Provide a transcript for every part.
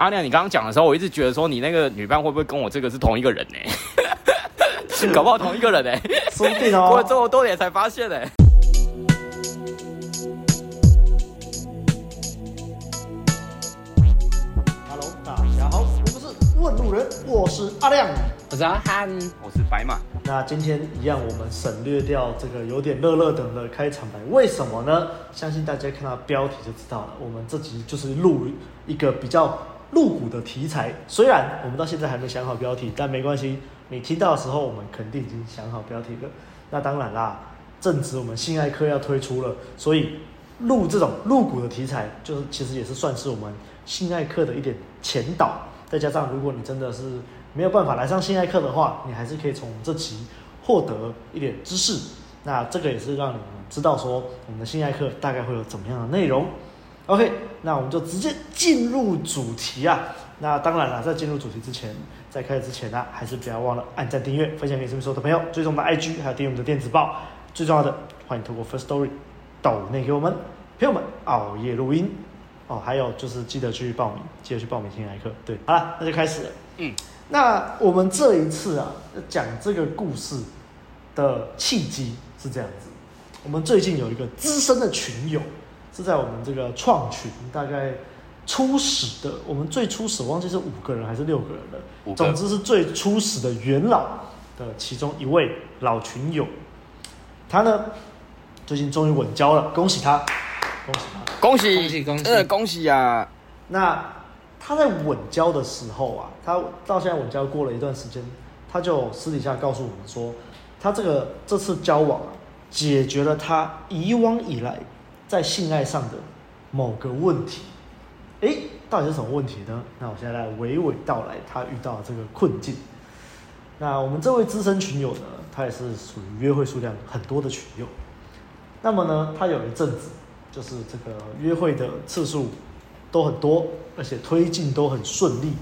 阿亮，你刚刚讲的时候，我一直觉得说你那个女伴会不会跟我这个是同一个人呢？搞不好同一个人呢？说不定哦。过了这么多年才发现呢。Hello，大家好，我们是问路人，我是阿亮，我是阿汉，我是白马。那今天一样，我们省略掉这个有点热热等的开场白，为什么呢？相信大家看到标题就知道了。我们这集就是录一个比较露骨的题材，虽然我们到现在还没想好标题，但没关系。你听到的时候，我们肯定已经想好标题了。那当然啦，正值我们性爱课要推出了，所以录这种露骨的题材，就是其实也是算是我们性爱课的一点前导。再加上，如果你真的是没有办法来上性爱课的话，你还是可以从这期获得一点知识。那这个也是让你们知道说，我们的性爱课大概会有怎么样的内容。OK，那我们就直接进入主题啊。那当然了，在进入主题之前，在开始之前呢、啊，还是不要忘了按赞、订阅、分享给身边所有的朋友，追踪我们的 IG，还有订阅我们的电子报。最重要的，欢迎透过 First Story 抖内给我们朋友们熬夜录音哦。还有就是记得去报名，记得去报名新来课。对，好了，那就开始了。嗯，那我们这一次啊，讲这个故事的契机是这样子。我们最近有一个资深的群友，是在我们这个创群，大概。初始的，我们最初始忘记是五个人还是六个人了。总之是最初始的元老的其中一位老群友，他呢最近终于稳交了，恭喜他，恭喜他，恭喜恭喜恭喜，呃，恭喜啊！那他在稳交的时候啊，他到现在稳交过了一段时间，他就私底下告诉我们说，他这个这次交往啊，解决了他以往以来在性爱上的某个问题。哎，到底是什么问题呢？那我现在来娓娓道来他遇到这个困境。那我们这位资深群友呢，他也是属于约会数量很多的群友。那么呢，他有一阵子就是这个约会的次数都很多，而且推进都很顺利，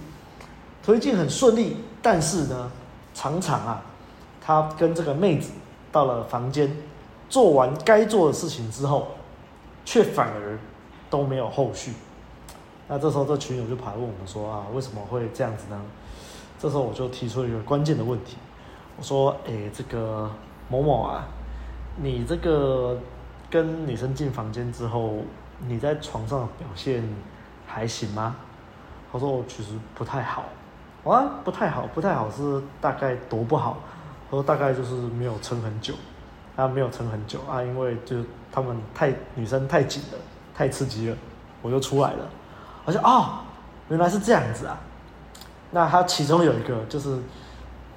推进很顺利。但是呢，常常啊，他跟这个妹子到了房间，做完该做的事情之后，却反而都没有后续。那这时候，这群友就跑来问我们说啊，为什么会这样子呢？这时候我就提出一个关键的问题，我说，哎，这个某某啊，你这个跟女生进房间之后，你在床上表现还行吗？他说，我其实不太好。啊，不太好，不太好是大概多不好？他说大概就是没有撑很久，他没有撑很久啊，因为就他们太女生太紧了，太刺激了，我就出来了。我说哦，原来是这样子啊。那他其中有一个就是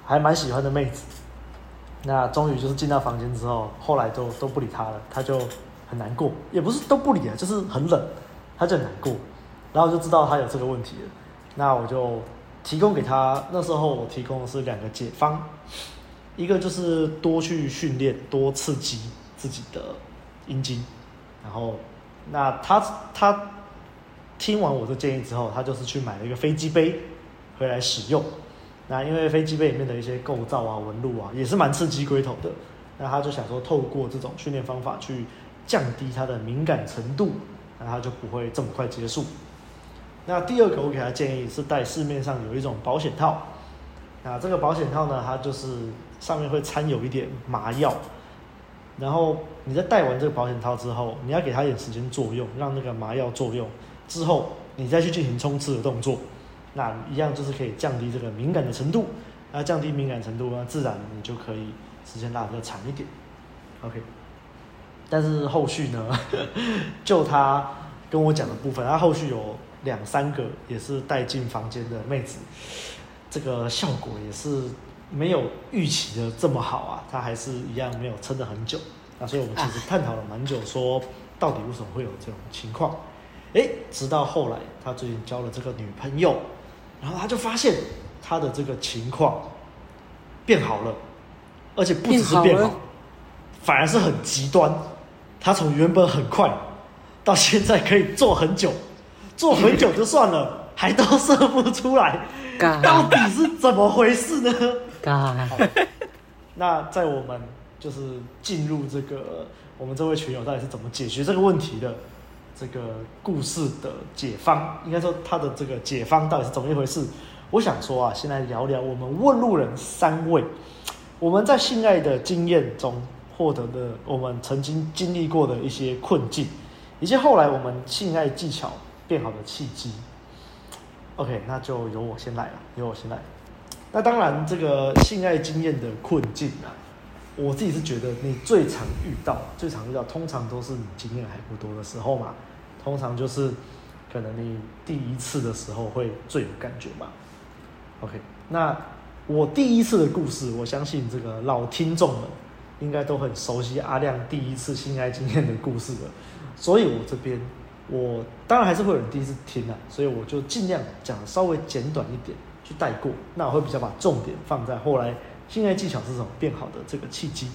还蛮喜欢的妹子，那终于就是进到房间之后，后来都都不理他了，他就很难过，也不是都不理啊，就是很冷，他就很难过。然后就知道他有这个问题了，那我就提供给他，那时候我提供的是两个解方，一个就是多去训练，多刺激自己的阴茎，然后那他他。听完我的建议之后，他就是去买了一个飞机杯回来使用。那因为飞机杯里面的一些构造啊、纹路啊，也是蛮刺激龟头的。那他就想说，透过这种训练方法去降低他的敏感程度，那他就不会这么快结束。那第二个，我给他建议是带市面上有一种保险套。那这个保险套呢，它就是上面会掺有一点麻药。然后你在戴完这个保险套之后，你要给他一点时间作用，让那个麻药作用。之后，你再去进行冲刺的动作，那一样就是可以降低这个敏感的程度。那降低敏感程度呢，自然你就可以时间拉得长一点。OK，但是后续呢，就 他跟我讲的部分，他后续有两三个也是带进房间的妹子，这个效果也是没有预期的这么好啊，他还是一样没有撑得很久。那所以我们其实探讨了蛮久，说到底为什么会有这种情况。哎，直到后来，他最近交了这个女朋友，然后他就发现他的这个情况变好了，而且不只是变好，好反而是很极端。他从原本很快，到现在可以做很久，做很久就算了，还都射不出来，到底是怎么回事呢？那在我们就是进入这个我们这位群友到底是怎么解决这个问题的？这个故事的解方，应该说他的这个解方到底是怎么一回事？我想说啊，先来聊聊我们问路人三位，我们在性爱的经验中获得的，我们曾经经历过的一些困境，以及后来我们性爱技巧变好的契机。OK，那就由我先来了，由我先来。那当然，这个性爱经验的困境啊，我自己是觉得你最常遇到、最常遇到，通常都是你经验还不多的时候嘛。通常就是可能你第一次的时候会最有感觉嘛。OK，那我第一次的故事，我相信这个老听众们应该都很熟悉阿亮第一次性爱经验的故事了。所以我这边，我当然还是会有人第一次听啊，所以我就尽量讲稍微简短一点。带过，那我会比较把重点放在后来性爱技巧是怎么变好的这个契机。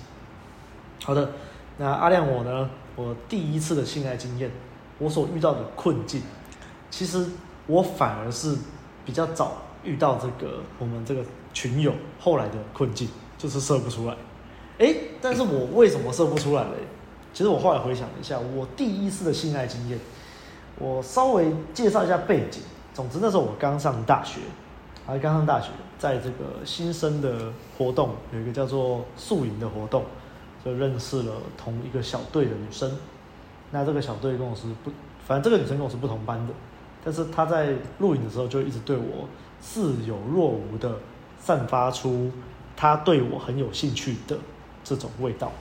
好的，那阿亮我呢，我第一次的性爱经验，我所遇到的困境，其实我反而是比较早遇到这个我们这个群友后来的困境，就是射不出来。哎，但是我为什么射不出来嘞？其实我后来回想一下，我第一次的性爱经验，我稍微介绍一下背景。总之那时候我刚上大学。还刚上大学，在这个新生的活动有一个叫做宿营的活动，就认识了同一个小队的女生。那这个小队跟我是不，反正这个女生跟我是不同班的，但是她在录影的时候就一直对我似有若无的散发出她对我很有兴趣的这种味道。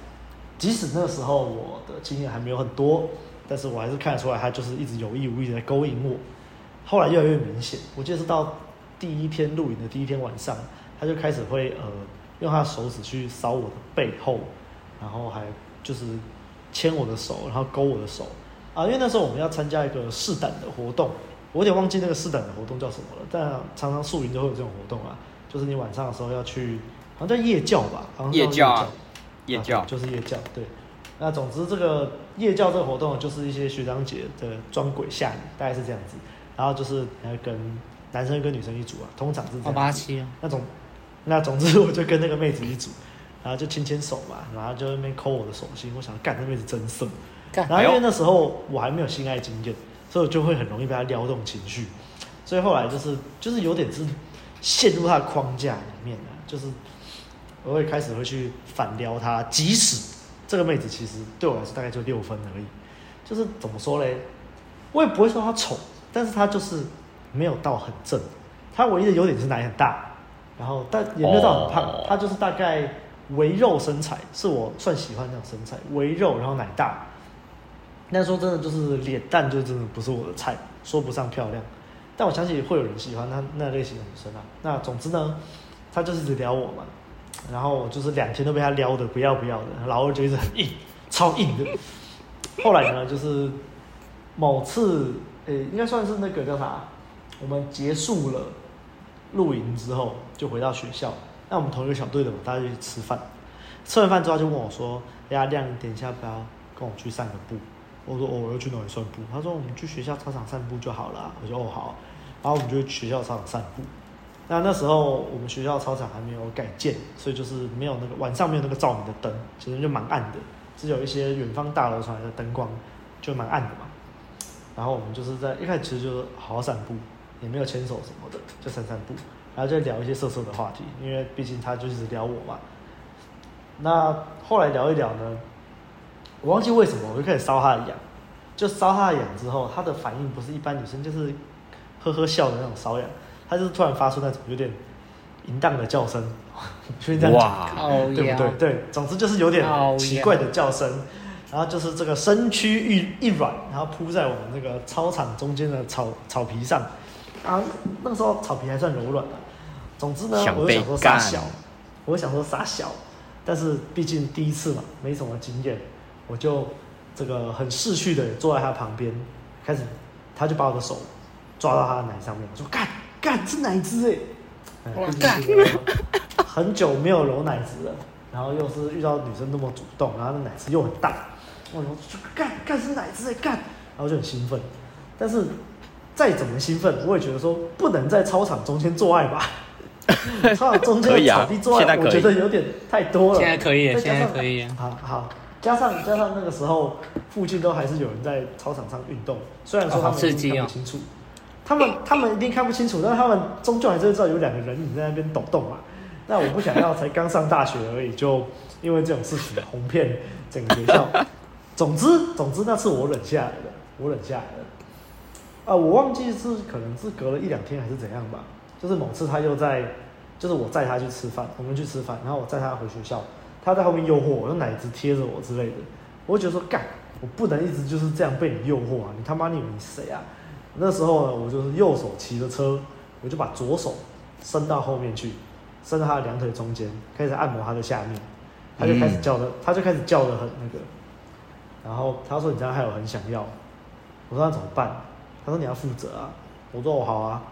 即使那时候我的经验还没有很多，但是我还是看得出来她就是一直有意无意的在勾引我。后来越来越明显，我记得是到。第一天露营的第一天晚上，他就开始会呃用他的手指去扫我的背后，然后还就是牵我的手，然后勾我的手啊。因为那时候我们要参加一个试胆的活动，我有点忘记那个试胆的活动叫什么了。但常常宿营都会有这种活动啊，就是你晚上的时候要去，好像叫夜教吧，好像叫夜教，夜教，就是夜教。对，那总之这个夜教这个活动就是一些学长姐的装鬼吓你，大概是这样子。然后就是要跟。男生跟女生一组啊，通常是这样。八七啊。那种，那总之我就跟那个妹子一组，然后就牵牵手嘛，然后就在那边抠我的手心。我想，干，那妹子真色。干。然后因为那时候我还没有性爱经验，所以我就会很容易被她撩动情绪。所以后来就是就是有点是陷入她的框架里面了，就是我会开始会去反撩她，即使这个妹子其实对我来说大概就六分而已。就是怎么说嘞？我也不会说她丑，但是她就是。没有到很正，他唯一的优点是奶很大，然后但也没有到很胖，他就是大概微肉身材，是我算喜欢这种身材，微肉然后奶大。那说真的，就是脸蛋就真的不是我的菜，说不上漂亮，但我相信会有人喜欢他那类型的女生啊。那总之呢，他就是一直撩我嘛，然后我就是两天都被他撩的不要不要的，老二就 一直很硬，超硬的。后来呢，就是某次，诶，应该算是那个叫啥？我们结束了露营之后，就回到学校。那我们同一个小队的嘛，大家就去吃饭。吃完饭之后，他就问我说：“阿亮，等一下不要跟我去散个步？”我说：“哦，我要去哪里散步？”他说：“我们去学校操场散步就好了。”我说：“哦，好。”然后我们就去学校操场散步。那那时候我们学校操场还没有改建，所以就是没有那个晚上没有那个照明的灯，其实就蛮暗的，只有一些远方大楼传来的灯光，就蛮暗的嘛。然后我们就是在一开始其实就是好好散步。也没有牵手什么的，就散散步，然后就聊一些色色的话题，因为毕竟他就是聊我嘛。那后来聊一聊呢，我忘记为什么我就开始搔他的痒，就搔他的痒之后，他的反应不是一般女生就是呵呵笑的那种瘙痒，他就是突然发出那种有点淫荡的叫声，就这样讲，对不对？对，总之就是有点奇怪的叫声。然后就是这个身躯一一软，然后扑在我们那个操场中间的草草皮上。啊，那个时候草皮还算柔软的。总之呢，我就想说傻小，我就想说傻小，但是毕竟第一次嘛，没什么经验，我就这个很识趣的坐在他旁边，开始，他就把我的手抓到他的奶上面，我说干干是奶汁哎，哇干，很久没有揉奶子了，然后又是遇到女生那么主动，然后那奶汁又很大，我说干干是奶汁哎干，然后就很兴奋，但是。再怎么兴奋，我也觉得说不能在操场中间做爱吧。操场中间草地做爱，我觉得有点太多了。现在可以，现在可以。好好，加上加上那个时候附近都还是有人在操场上运动，虽然说他们看不清楚，他们他们一定看不清楚，但是他们终究还是知道有两个人影在那边抖动嘛。那我不想要，才刚上大学而已，就因为这种事情哄骗整个学校。总之总之那次我忍下来了，我忍下来了。啊，我忘记是可能是隔了一两天还是怎样吧。就是某次他又在，就是我载他去吃饭，我们去吃饭，然后我载他回学校，他在后面诱惑我，用奶子贴着我之类的。我就觉得说干，我不能一直就是这样被你诱惑啊！你他妈你以为你谁啊？那时候呢，我就是右手骑着车，我就把左手伸到后面去，伸到他的两腿中间，开始按摩他的下面，他就开始叫的，他就开始叫的很那个。然后他说：“你这样害我很想要。”我说：“那怎么办？”他说：“你要负责啊！”我说：“我好啊，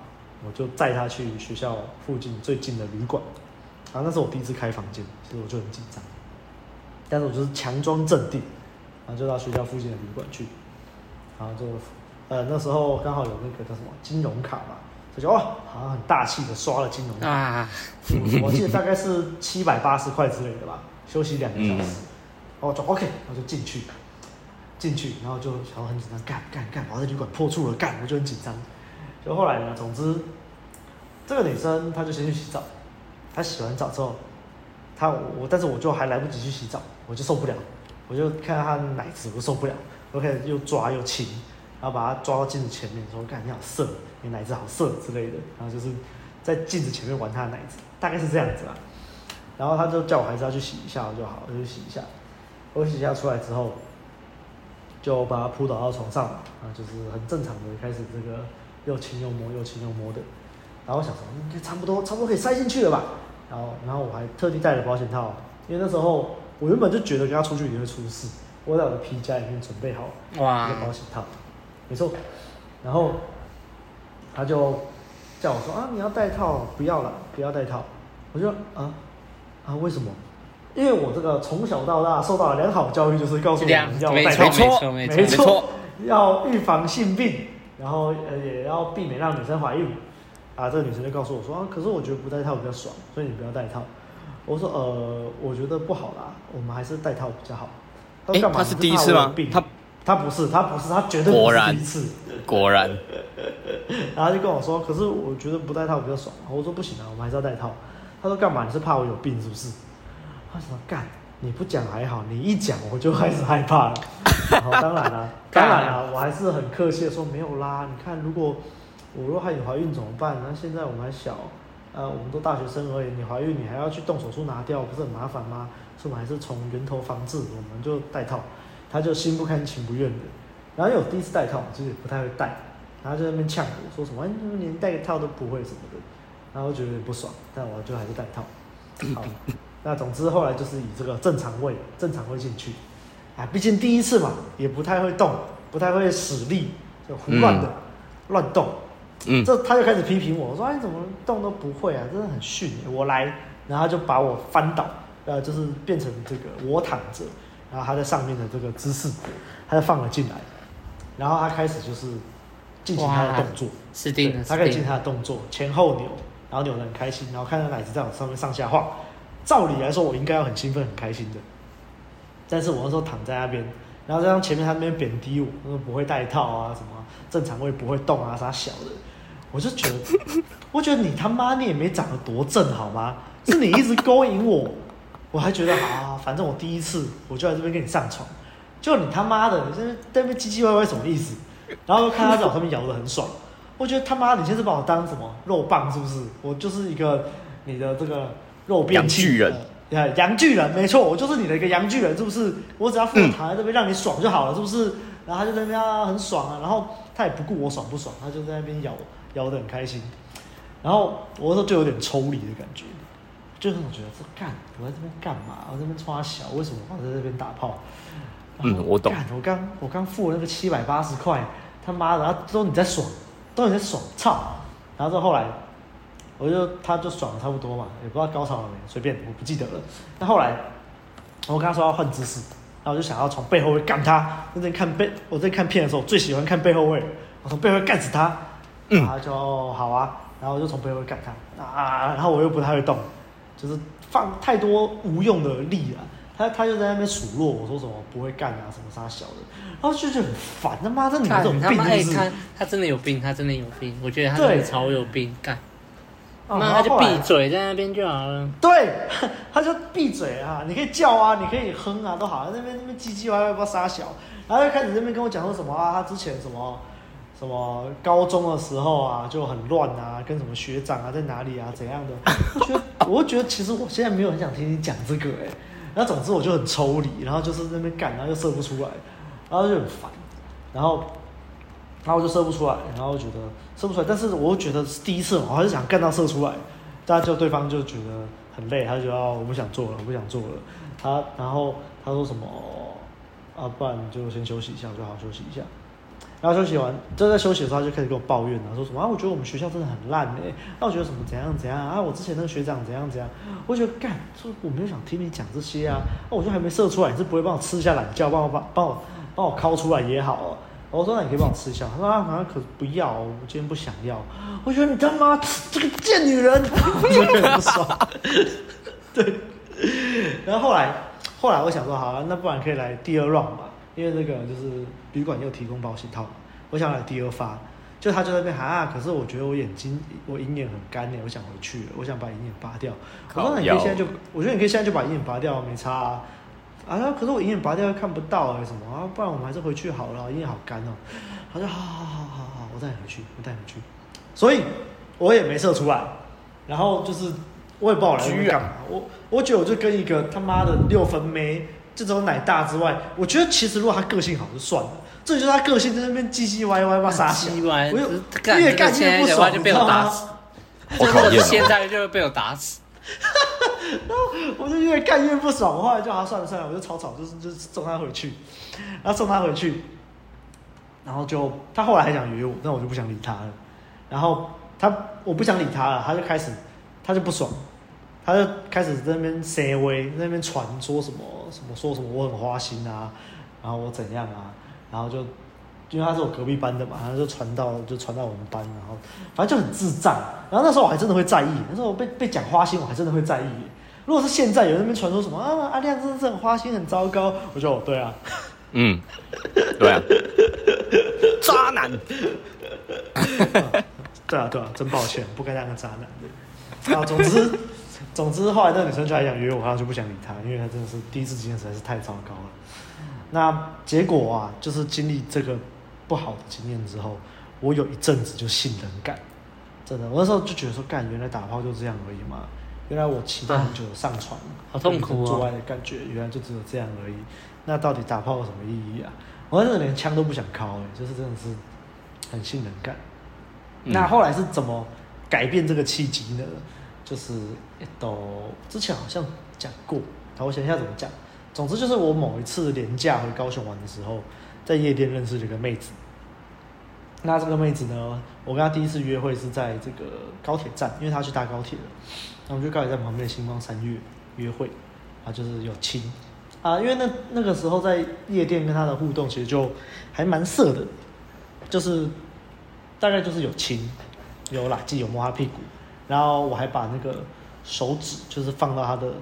我就载他去学校附近最近的旅馆。”然后那是我第一次开房间，其实我就很紧张，但是我就是强装镇定，然后就到学校附近的旅馆去，然后就呃那时候刚好有那个叫什么金融卡嘛，就觉得哇，好像很大气的刷了金融卡，啊、我记得大概是七百八十块之类的吧，休息两个小时，嗯、然后就 OK，然后就进去。进去，然后就然后很紧张，干干干，我在旅馆破处了，干，我就很紧张。就后来呢，总之，这个女生她就先去洗澡，她洗完澡之后，她我，但是我就还来不及去洗澡，我就受不了，我就看到她的奶子，我受不了，我开始又抓又亲，然后把她抓到镜子前面，说干你好色，你奶子好色之类的，然后就是在镜子前面玩她的奶子，大概是这样子啦。然后她就叫我还是要去洗一下就好，我就去洗一下，我洗一下出来之后。就把他扑倒到床上嘛，啊，就是很正常的开始这个又亲又摸又亲又摸的，然后我想说应该差不多差不多可以塞进去了吧，然后然后我还特地带了保险套，因为那时候我原本就觉得跟他出去一定会出事，我在我的皮夹里面准备好。哇。一个保险套，没错，然后他就叫我说啊你要带套不要了不要带套，我就啊啊为什么？因为我这个从小到大受到了良好教育，就是告诉我们要没错，没错，没错，要预防性病，然后呃也要避免让女生怀孕。啊，这个女生就告诉我说啊，可是我觉得不戴套比较爽，所以你不要戴套。我说呃，我觉得不好啦，我们还是戴套比较好。他说干嘛？他是第一次吗？他他不是，他不是，他绝对不是第一次。果然。然后就跟我说，可是我觉得不戴套比较爽。我说不行啊，我们还是要戴套。他说干嘛？你是怕我有病是不是？他说干，你不讲还好，你一讲我就开始害怕了。然后当然了，当然了，我还是很客气的说没有啦。你看，如果我若害你怀孕怎么办？那现在我们还小，呃，我们都大学生而已。你怀孕你还要去动手术拿掉，不是很麻烦吗？所以我们还是从源头防治，我们就戴套。他就心不甘情不愿的。然后有第一次戴套，就是不太会戴，然后就在那边呛我说什么，你连戴个套都不会什么的。然后我觉得有点不爽，但我就还是戴套。好。那总之后来就是以这个正常位，正常位进去，啊，毕竟第一次嘛，也不太会动，不太会使力，就胡乱的乱、嗯、动。嗯，这他就开始批评我，我说哎，你怎么动都不会啊，真的很逊。我来，然后他就把我翻倒，呃，就是变成这个我躺着，然后他在上面的这个姿势，他就放了进来，然后他开始就是进行他的动作，是的，他可以进行他的动作，前后扭，然后扭得很开心，然后看到奶子在我上面上下晃。照理来说，我应该要很兴奋、很开心的，但是我那时候躺在那边，然后在前面他那边贬低我，说不会戴套啊，什么正常位不会动啊，啥小的，我就觉得，我觉得你他妈你也没长得多正好吗？是你一直勾引我，我还觉得啊，反正我第一次我就在这边跟你上床，就你他妈的，在那边唧唧歪歪什么意思？然后看他在我上面摇得很爽，我觉得他妈你现在把我当什么肉棒是不是？我就是一个你的这个。肉变巨人，呃，阳巨人，没错，我就是你的一个羊巨人，是不是？我只要负责躺在这边让你爽就好了，是不是？然后他就在那边很爽啊，然后他也不顾我爽不爽，他就在那边咬咬得很开心。然后我那时候就有点抽离的感觉，就那种觉得说干，我在这边干嘛？我在这边穿小，为什么我在这边打炮？嗯，我懂。我刚我刚付了那个七百八十块，他妈的，然后都你在爽，都你在爽，操！然后到后来。我就他就爽了差不多嘛，也不知道高潮了没，随便，我不记得了。那后来我跟他说要换姿势，然后我就想要从背后位干他。那在看背，我在看片的时候最喜欢看背后位，我从背后干死他。然后就好啊，然后我就从背后干他啊，然后我又不太会动，就是放太多无用的力了，他他就在那边数落我说什么不会干啊，什么啥小的，然后就觉得很烦。他妈，这女的这种病是不是？他他真的有病，他真的有病。我觉得他真的超有病，干。那、啊、他就闭嘴在那边就好了。对，他就闭嘴啊！你可以叫啊，你可以哼啊，都好。那边那边唧唧歪歪不知道啥小，然后就开始那边跟我讲说什么啊，他之前什么什么高中的时候啊就很乱啊，跟什么学长啊在哪里啊怎样的。我觉得，我觉得其实我现在没有很想听你讲这个哎、欸。然后总之我就很抽离，然后就是在那边干，然后又射不出来，然后就很烦，然后。然后我就射不出来，然后觉得射不出来，但是我觉得是第一次，我还是想干到射出来，大家就对方就觉得很累，他就要我不想做了，我不想做了。他然后他说什么啊，不然你就先休息一下，我就好休息一下。然后休息完，就在休息的时候他就开始跟我抱怨了，说什么啊，我觉得我们学校真的很烂哎，那我觉得什么怎样怎样啊，我之前那个学长怎样怎样，我觉得干，说我没有想听你讲这些啊，那我就还没射出来，你是不会帮我吃一下懒觉，帮我帮帮我帮我抠出来也好哦。我说：“那你可以帮我吃一下。”他说：“啊，好像可不要，我今天不想要。”我觉得你他妈这个贱女人，我觉得很不爽。对。然后后来，后来我想说，好了，那不然可以来第二 round 吧，因为那个就是旅馆又提供保险套。我想来第二发，就他就在那边喊啊，可是我觉得我眼睛我鹰眼很干呢，我想回去了，我想把鹰眼拔掉。我说：“那你可以现在就，我觉得你可以现在就把鹰眼拔掉，没差啊。”啊！可是我鹰眼拔掉又看不到哎、欸，什么啊？不然我们还是回去好了，鹰眼好干哦、他说：好好好好好，我带你回去，我带你回去。所以我也没射出来，然后就是我也不知道我来这干嘛。我我觉得我就跟一个他妈的六分妹，这种奶大之外，我觉得其实如果他个性好就算了，这就是他个性在那边唧唧歪歪嘛傻唧歪，我又越干越不爽，就被我打死。好讨厌！现在就会被我打死。然后我就越干越不爽，我后来就他算了算了，我就草草就是就是送他回去，然后送他回去，然后就他后来还想约我，但我就不想理他了。然后他我不想理他了，他就开始他就不爽，他就开始在那边塞威，在那边传说什么什么说什么我很花心啊，然后我怎样啊，然后就。因为他是我隔壁班的嘛，然后就传到就传到我们班，然后反正就很智障。然后那时候我还真的会在意，那时候我被被讲花心，我还真的会在意。如果是现在有人那边传说什么啊阿亮真的是很花心很糟糕，我就对啊，嗯，对啊，渣男，对啊对啊，真抱歉，不该当个渣男的。啊，总之总之后来那个女生就还想约我，然后就不想理她，因为她真的是第一次经验实在是太糟糕了。那结果啊，就是经历这个。不好的经验之后，我有一阵子就性冷感，真的，我那时候就觉得说，干，原来打炮就这样而已嘛，原来我期待很久的上床，好痛苦做爱的感觉，原来就只有这样而已。那到底打炮有什么意义啊？我那时候连枪都不想敲，哎，就是真的是很性冷感。那后来是怎么改变这个契机呢？就是都之前好像讲过，好，我想一下怎么讲。总之就是我某一次连假回高雄玩的时候。在夜店认识了一个妹子，那这个妹子呢，我跟她第一次约会是在这个高铁站，因为她去搭高铁了。那我们就高铁站旁边的星光三月约会，啊，就是有亲啊，因为那那个时候在夜店跟她的互动其实就还蛮色的，就是大概就是有亲，有喇舌，有摸她屁股，然后我还把那个手指就是放到她的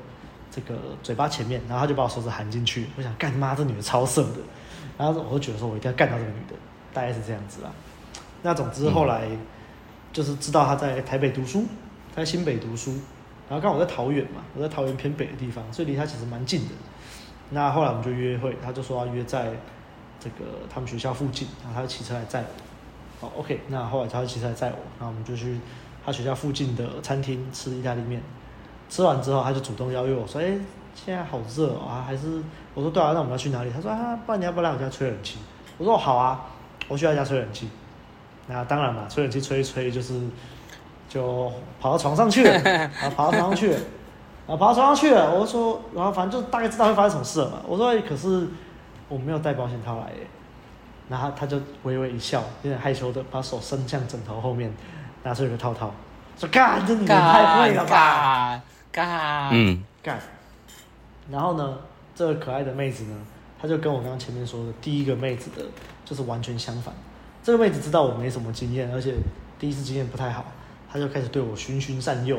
这个嘴巴前面，然后她就把我手指含进去，我想干妈这女的超色的。然后我就觉得说，我一定要干到这个女的，大概是这样子啦。那总之后来就是知道他在台北读书，在新北读书。然后刚好我在桃园嘛，我在桃园偏北的地方，所以离他其实蛮近的。那后来我们就约会，他就说要约在这个他们学校附近，然后他就骑车来载我。好，OK。那后来他就骑车来载我，然后我们就去他学校附近的餐厅吃意大利面。吃完之后，他就主动邀约我说：“哎。”现在好热啊，还是我说对啊，那我们要去哪里？他说啊，不然你要不要来我家吹冷气？我说好啊，我去他家吹冷气。那当然嘛，吹冷气吹一吹就是就跑到床上去了，然 后跑到床上去了，然后跑到床上去了。我说，然后反正就大概知道会发生什么事了嘛。我说可是我没有带保险套来耶。然后他就微微一笑，有点害羞的把手伸向枕头后面，拿出一个套套，说干，这女人太会了吧？干，嗯，干。然后呢，这个可爱的妹子呢，她就跟我刚刚前面说的第一个妹子的，就是完全相反。这个妹子知道我没什么经验，而且第一次经验不太好，她就开始对我循循善诱，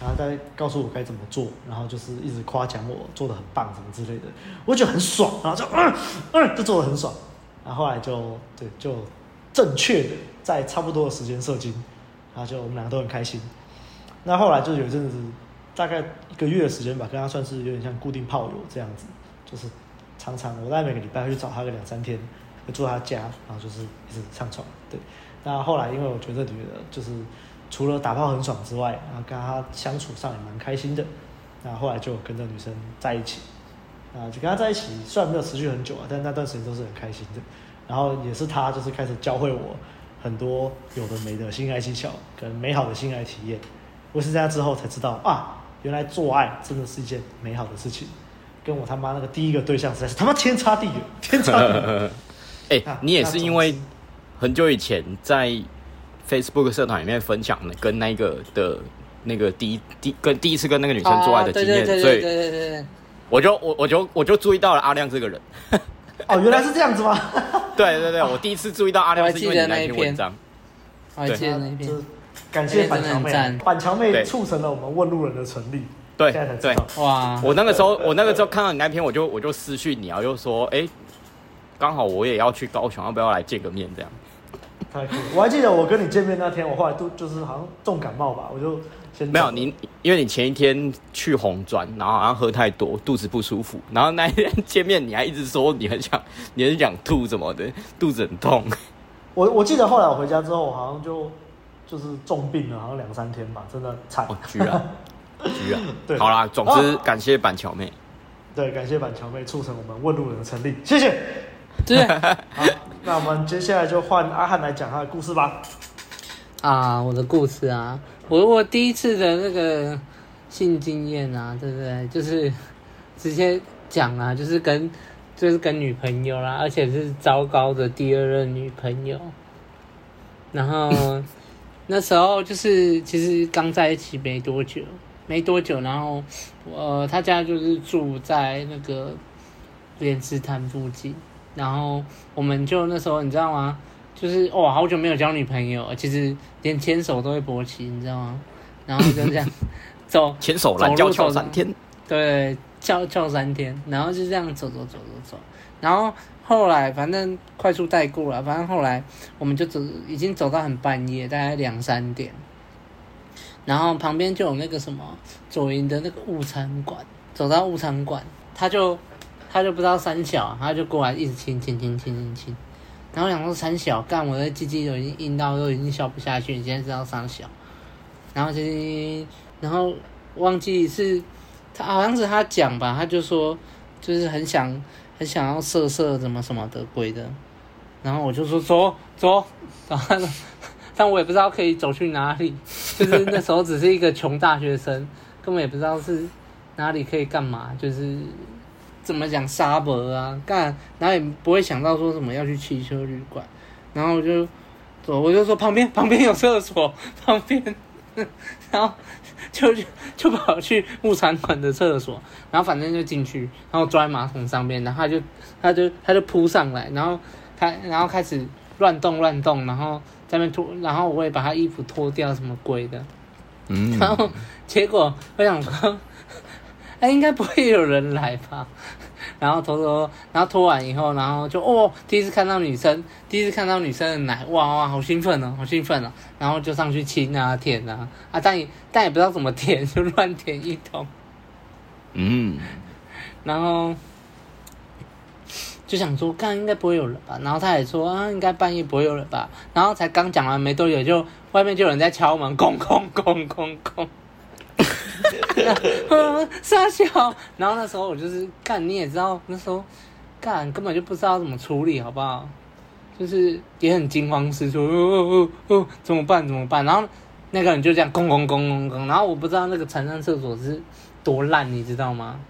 然后再告诉我该怎么做，然后就是一直夸奖我做的很棒什么之类的，我就觉得很爽，然后就嗯嗯就做的很爽，然后后来就对就正确的在差不多的时间射精，然后就我们两个都很开心。那后来就有一阵子，大概一个月的时间吧，跟他算是有点像固定炮友这样子，就是常常我大概每个礼拜会去找他个两三天，住他家，然后就是一直上床，对。那后来因为我觉得女的就是。除了打炮很爽之外，然后跟她相处上也蛮开心的，那后来就跟这女生在一起，啊，就跟她在一起，虽然没有持续很久啊，但那段时间都是很开心的。然后也是她就是开始教会我很多有的没的性爱技巧跟美好的性爱体验。我是在那之后才知道啊，原来做爱真的是一件美好的事情。跟我他妈那个第一个对象实在是他妈天差地远，天差地远。哎、欸，你也是因为很久以前在。Facebook 社团里面分享的跟那个的，那个第一第跟第一次跟那个女生做爱的经验，所以对对对，我就我我就我就注意到了阿亮这个人。哦，原来是这样子吗？对对对，我第一次注意到阿亮是因为你那篇文章。我记得那一篇，感谢板桥妹，板桥妹促成了我们问路人的成立。对对，哇！我那个时候我那个时候看到你那篇，我就我就私讯你啊，又说哎，刚好我也要去高雄，要不要来见个面这样？太酷！我还记得我跟你见面那天，我后来都就是好像重感冒吧，我就先没有你，因为你前一天去红砖，然后好像喝太多，肚子不舒服，然后那一天见面你还一直说你很想，你很想吐什么的，肚子很痛。我我记得后来我回家之后，我好像就就是重病了，好像两三天吧，真的惨。哦，居然，居然，对，好啦，总之感谢板桥妹，对，感谢板桥妹促成我们问路人的成立，谢谢。对，好，那我们接下来就换阿汉来讲他的故事吧。啊，我的故事啊，我我第一次的那个性经验啊，对不对？就是直接讲啊，就是跟就是跟女朋友啦，而且是糟糕的第二任女朋友。然后 那时候就是其实刚在一起没多久，没多久，然后呃，他家就是住在那个莲池潭附近。然后我们就那时候，你知道吗？就是哇，好久没有交女朋友，其实连牵手都会勃起，你知道吗？然后就这样 走，牵手懒觉翘三天，对，翘翘三天，然后就这样走走走走走。然后后来反正快速带过了，反正后来我们就走，已经走到很半夜，大概两三点。然后旁边就有那个什么左营的那个物产馆，走到物产馆，他就。他就不知道三小，他就过来一直亲亲亲亲亲亲，然后想说三小干，我的鸡鸡都已经硬到都已经笑不下去，你现在知道三小，然后就是，然后忘记是，他好像是他讲吧，他就说就是很想很想要色色什么什么的鬼的，然后我就说走走，然后 但我也不知道可以走去哪里，就是那时候只是一个穷大学生，根本也不知道是哪里可以干嘛，就是。怎么讲沙博啊？干，然后也不会想到说什么要去汽车旅馆，然后我就走，我就说旁边旁边有厕所，旁边，然后就就就跑去木产馆的厕所，然后反正就进去，然后坐在马桶上面，然后他就他就他就扑上来，然后他然后开始乱动乱动，然后在那边脱，然后我也把他衣服脱掉，什么鬼的，嗯，然后结果我想说。哎，应该不会有人来吧？然后偷偷，然后脱完以后，然后就哦，第一次看到女生，第一次看到女生的奶，哇哇，好兴奋哦，好兴奋哦！然后就上去亲啊、舔啊，啊，但也但也不知道怎么舔，就乱舔一通。嗯，然后就想说，看应该不会有人吧？然后他也说啊，应该半夜不会有人吧？然后才刚讲完没多久，就外面就有人在敲门，咣咣咣咣咣。三小，然后那时候我就是干，你也知道，那时候干根本就不知道怎么处理，好不好？就是也很惊慌失措，哦哦哦哦，怎么办？怎么办？然后那个人就这样咣咣咣咣咣，然后我不知道那个残障厕所是多烂，你知道吗？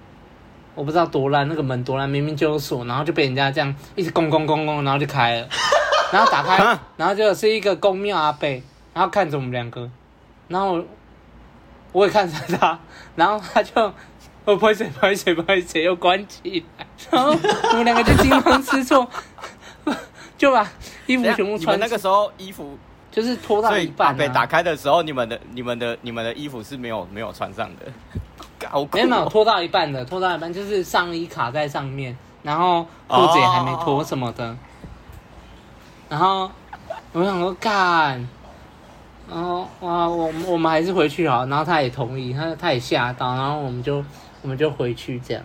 我不知道多烂，那个门多烂，明明就有锁，然后就被人家这样一直咣咣咣咣，然后就开了，然后打开，然后就是一个公庙阿伯，然后看着我们两个，然后。我也看着他，然后他就，哦，不好意思，不好意思，不好意思，又关起来，然后我们两个就惊慌失措，就把衣服全部穿。那个时候衣服就是脱到一半、啊。被打开的时候，你们的、你们的、你们的衣服是没有没有穿上的。好酷、哦！没有脱到一半的，脱到一半就是上衣卡在上面，然后裤子也还没脱什么的。Oh. 然后我想说干，然后哇，我我们还是回去好。然后他也同意，他他也吓到，然后我们就我们就回去这样。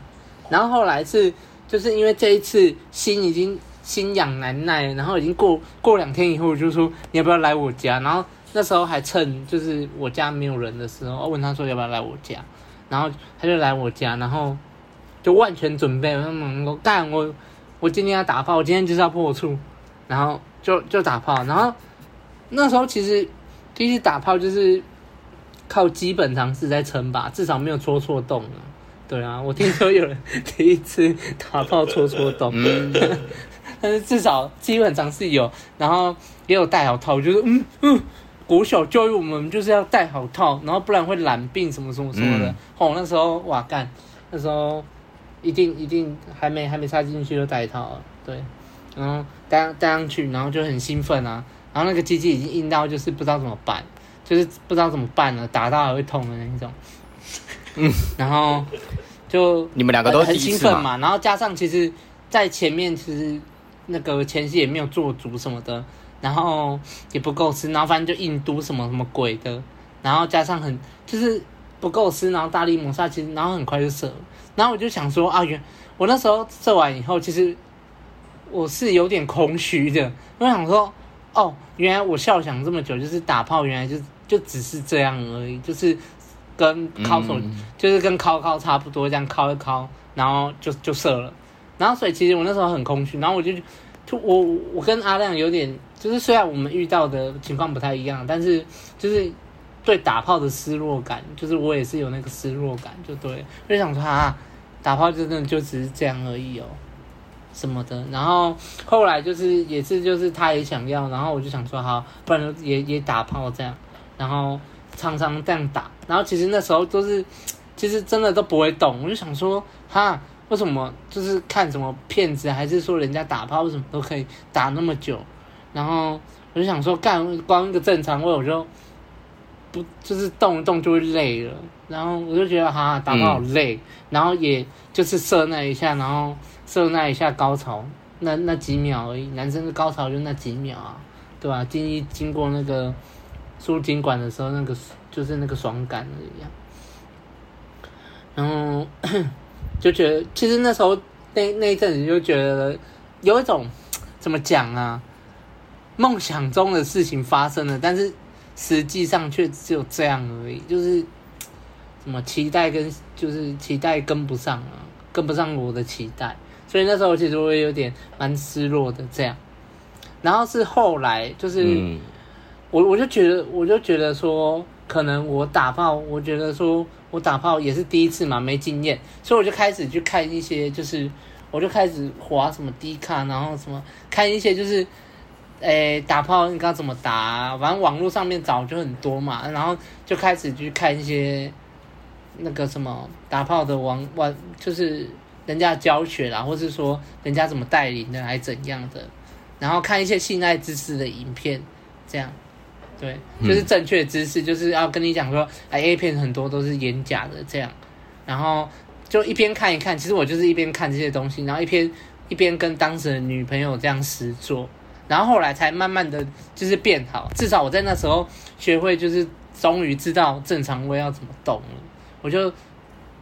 然后后来是就是因为这一次心已经。心痒难耐，然后已经过过两天以后，就说你要不要来我家？然后那时候还趁就是我家没有人的时候，我问他说要不要来我家，然后他就来我家，然后就万全准备，他们说干我我今天要打炮，我今天就是要破处，然后就就打炮，然后那时候其实第一次打炮就是靠基本常识在撑吧，至少没有戳错洞啊。对啊，我听说有人 第一次打炮戳错洞。但是至少基本常识有，然后也有戴好套，我觉得嗯嗯，国小教育我们就是要戴好套，然后不然会染病什么什么什么的。哦、嗯，那时候哇干，那时候一定一定还没还没插进去就戴套了，对，然后戴戴上去，然后就很兴奋啊，然后那个机器已经硬到就是不知道怎么办，就是不知道怎么办了，打到还会痛的那一种，嗯，然后就你们两个都很兴奋嘛，然后加上其实在前面其实。那个前期也没有做足什么的，然后也不够吃，然后反正就硬嘟什么什么鬼的，然后加上很就是不够吃，然后大力摩擦，其实然后很快就射了，然后我就想说啊，原我那时候射完以后，其实我是有点空虚的，我想说哦，原来我笑想这么久，就是打炮，原来就就只是这样而已，就是跟靠手，嗯、就是跟靠靠差不多，这样靠一靠，然后就就射了。然后，所以其实我那时候很空虚，然后我就，就我我跟阿亮有点，就是虽然我们遇到的情况不太一样，但是就是对打炮的失落感，就是我也是有那个失落感，就对，就想说啊，打炮真的就只是这样而已哦，什么的。然后后来就是也是就是他也想要，然后我就想说好，不然也也打炮这样，然后常常这样打，然后其实那时候都是，其实真的都不会动，我就想说哈。为什么就是看什么片子，还是说人家打炮为什么都可以打那么久？然后我就想说，干光一个正常位我就不就是动一动就会累了。然后我就觉得哈打炮好累，嗯、然后也就是射那一下，然后射那一下高潮那那几秒而已。男生的高潮就那几秒啊，对吧？经一经过那个输精管的时候，那个就是那个爽感而已啊。然后。就觉得其实那时候那那一阵子就觉得有一种怎么讲啊，梦想中的事情发生了，但是实际上却只有这样而已，就是什么期待跟就是期待跟不上啊，跟不上我的期待，所以那时候其实我也有点蛮失落的这样。然后是后来就是、嗯、我我就觉得我就觉得说，可能我打炮，我觉得说。我打炮也是第一次嘛，没经验，所以我就开始去看一些，就是我就开始划什么低卡，然后什么看一些，就是诶、欸、打炮应该怎么打啊，反正网络上面找就很多嘛，然后就开始去看一些那个什么打炮的网网，就是人家教学啦，或是说人家怎么带领的，还怎样的，然后看一些性爱知识的影片，这样。对，就是正确的知识，就是要跟你讲说，哎，A 片很多都是演假的这样，然后就一边看一看，其实我就是一边看这些东西，然后一边一边跟当时的女朋友这样实做，然后后来才慢慢的就是变好，至少我在那时候学会，就是终于知道正常位要怎么动了，我就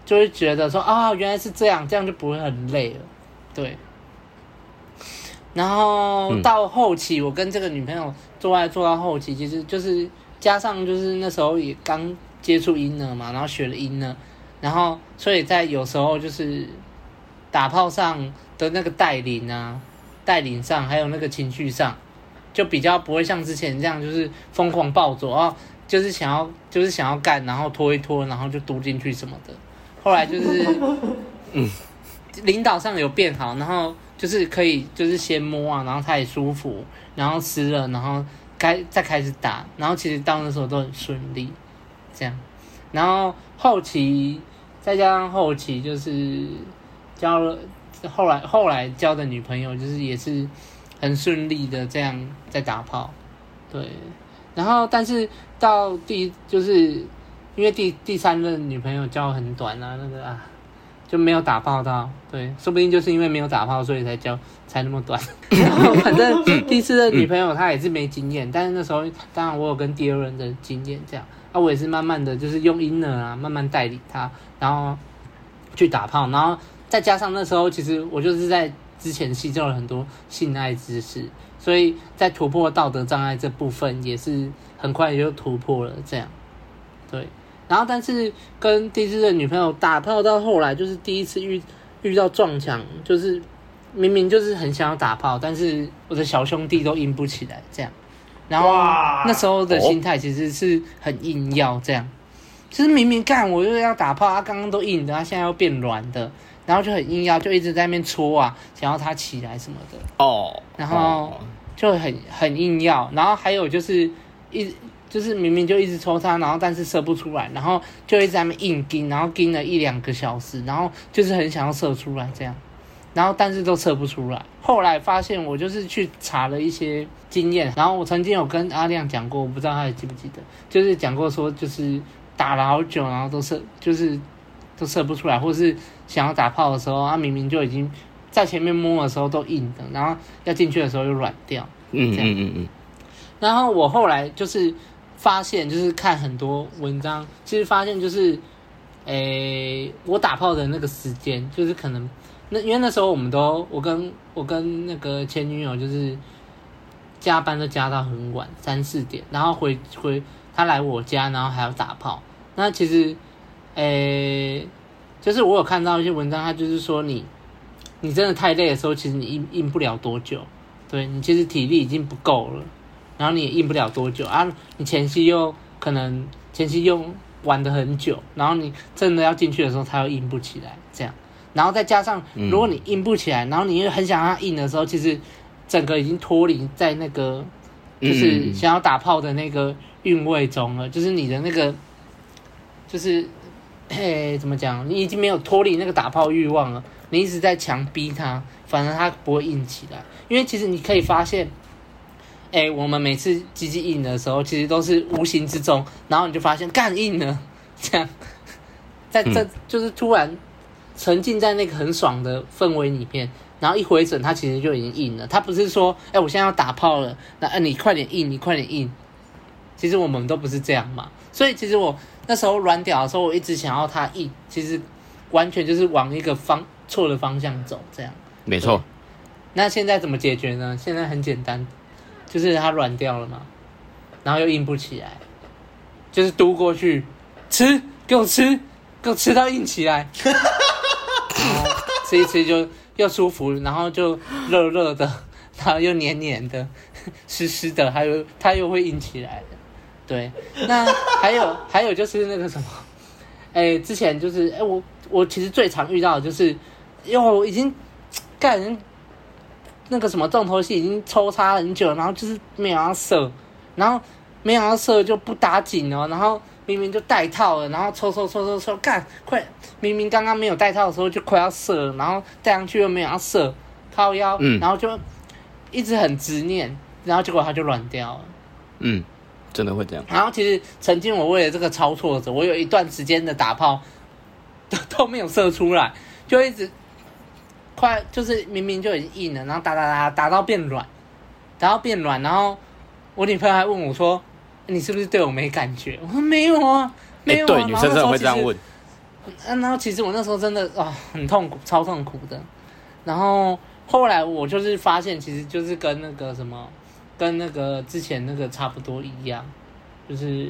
就会觉得说啊，原来是这样，这样就不会很累了，对。然后到后期，我跟这个女朋友做爱做到后期，其实就是加上就是那时候也刚接触音呢嘛，然后学了音呢，然后所以在有时候就是打炮上的那个带领啊，带领上还有那个情绪上，就比较不会像之前这样就是疯狂暴走啊，就是想要就是想要干，然后拖一拖，然后就嘟进去什么的。后来就是嗯，领导上有变好，然后。就是可以，就是先摸啊，然后他也舒服，然后吃了，然后开再开始打，然后其实到那时候都很顺利，这样，然后后期再加上后期就是交了，后来后来交的女朋友就是也是很顺利的这样在打炮，对，然后但是到第就是因为第第三任女朋友交很短啊，那个啊就没有打炮到，对，说不定就是因为没有打炮，所以才交才那么短。然 后反正第四任女朋友她也是没经验，但是那时候当然我有跟第二任的经验这样，啊我也是慢慢的就是用 inner 啊慢慢带领她，然后去打炮，然后再加上那时候其实我就是在。之前吸收了很多性爱知识，所以在突破道德障碍这部分也是很快就突破了。这样，对。然后，但是跟第四任女朋友打炮到后来，就是第一次遇遇到撞墙，就是明明就是很想要打炮，但是我的小兄弟都硬不起来，这样。然后那时候的心态其实是很硬要这样，其实明明干我又要打炮，他刚刚都硬的，他现在要变软的。然后就很硬要，就一直在那边搓啊，想要他起来什么的哦。然后就很很硬要，然后还有就是一就是明明就一直抽他，然后但是射不出来，然后就一直在那边硬盯，然后盯了一两个小时，然后就是很想要射出来这样，然后但是都射不出来。后来发现我就是去查了一些经验，然后我曾经有跟阿亮讲过，我不知道他还记不记得，就是讲过说就是打了好久，然后都射就是。都射不出来，或是想要打炮的时候，他明明就已经在前面摸的时候都硬的，然后要进去的时候又软掉。嗯嗯嗯嗯。然后我后来就是发现，就是看很多文章，其实发现就是，诶、我打炮的那个时间，就是可能那因为那时候我们都我跟我跟那个前女友就是加班都加到很晚，三四点，然后回回他来我家，然后还要打炮，那其实。诶、就是我有看到一些文章，他就是说你，你真的太累的时候，其实你硬硬不了多久，对，你其实体力已经不够了，然后你也硬不了多久啊，你前期又可能前期又玩的很久，然后你真的要进去的时候，他又硬不起来，这样，然后再加上如果你硬不起来，然后你又很想让他硬的时候，其实整个已经脱离在那个就是想要打炮的那个韵味中了，就是你的那个就是。嘿，怎么讲？你已经没有脱离那个打炮欲望了，你一直在强逼他，反正他不会硬起来。因为其实你可以发现，哎，我们每次鸡鸡硬的时候，其实都是无形之中，然后你就发现干硬了，这样，在这就是突然沉浸在那个很爽的氛围里面，然后一回整，它其实就已经硬了。它不是说，哎，我现在要打炮了，那哎，你快点硬，你快点硬。其实我们都不是这样嘛，所以其实我。那时候软屌的时候，我一直想要它硬，其实完全就是往一个方错的方向走，这样。没错。那现在怎么解决呢？现在很简单，就是它软掉了嘛，然后又硬不起来，就是嘟过去，吃，给我吃，给我吃到硬起来，吃一吃就又舒服，然后就热热的，然后又黏黏的，湿湿的，还有它又会硬起来。对，那还有还有就是那个什么，哎、之前就是哎、我我其实最常遇到的就是，哟，已经干人那个什么重头戏已经抽插很久，然后就是没有要射，然后没有要射就不打紧哦，然后明明就带套了，然后抽抽抽抽抽，干快，明明刚刚没有带套的时候就快要射，然后带上去又没有要射，靠腰，嗯，然后就一直很执念，然后结果他就软掉了，嗯。真的会这样。然后其实曾经我为了这个超挫折，我有一段时间的打炮都都没有射出来，就一直快就是明明就已经硬了，然后打打打打到变软，打到变软，然后我女朋友还问我说：“你是不是对我没感觉？”我说：“没有啊，没有啊。”对，女生真的会这样问。然后其实我那时候真的啊很痛苦，超痛苦的。然后后来我就是发现，其实就是跟那个什么。跟那个之前那个差不多一样，就是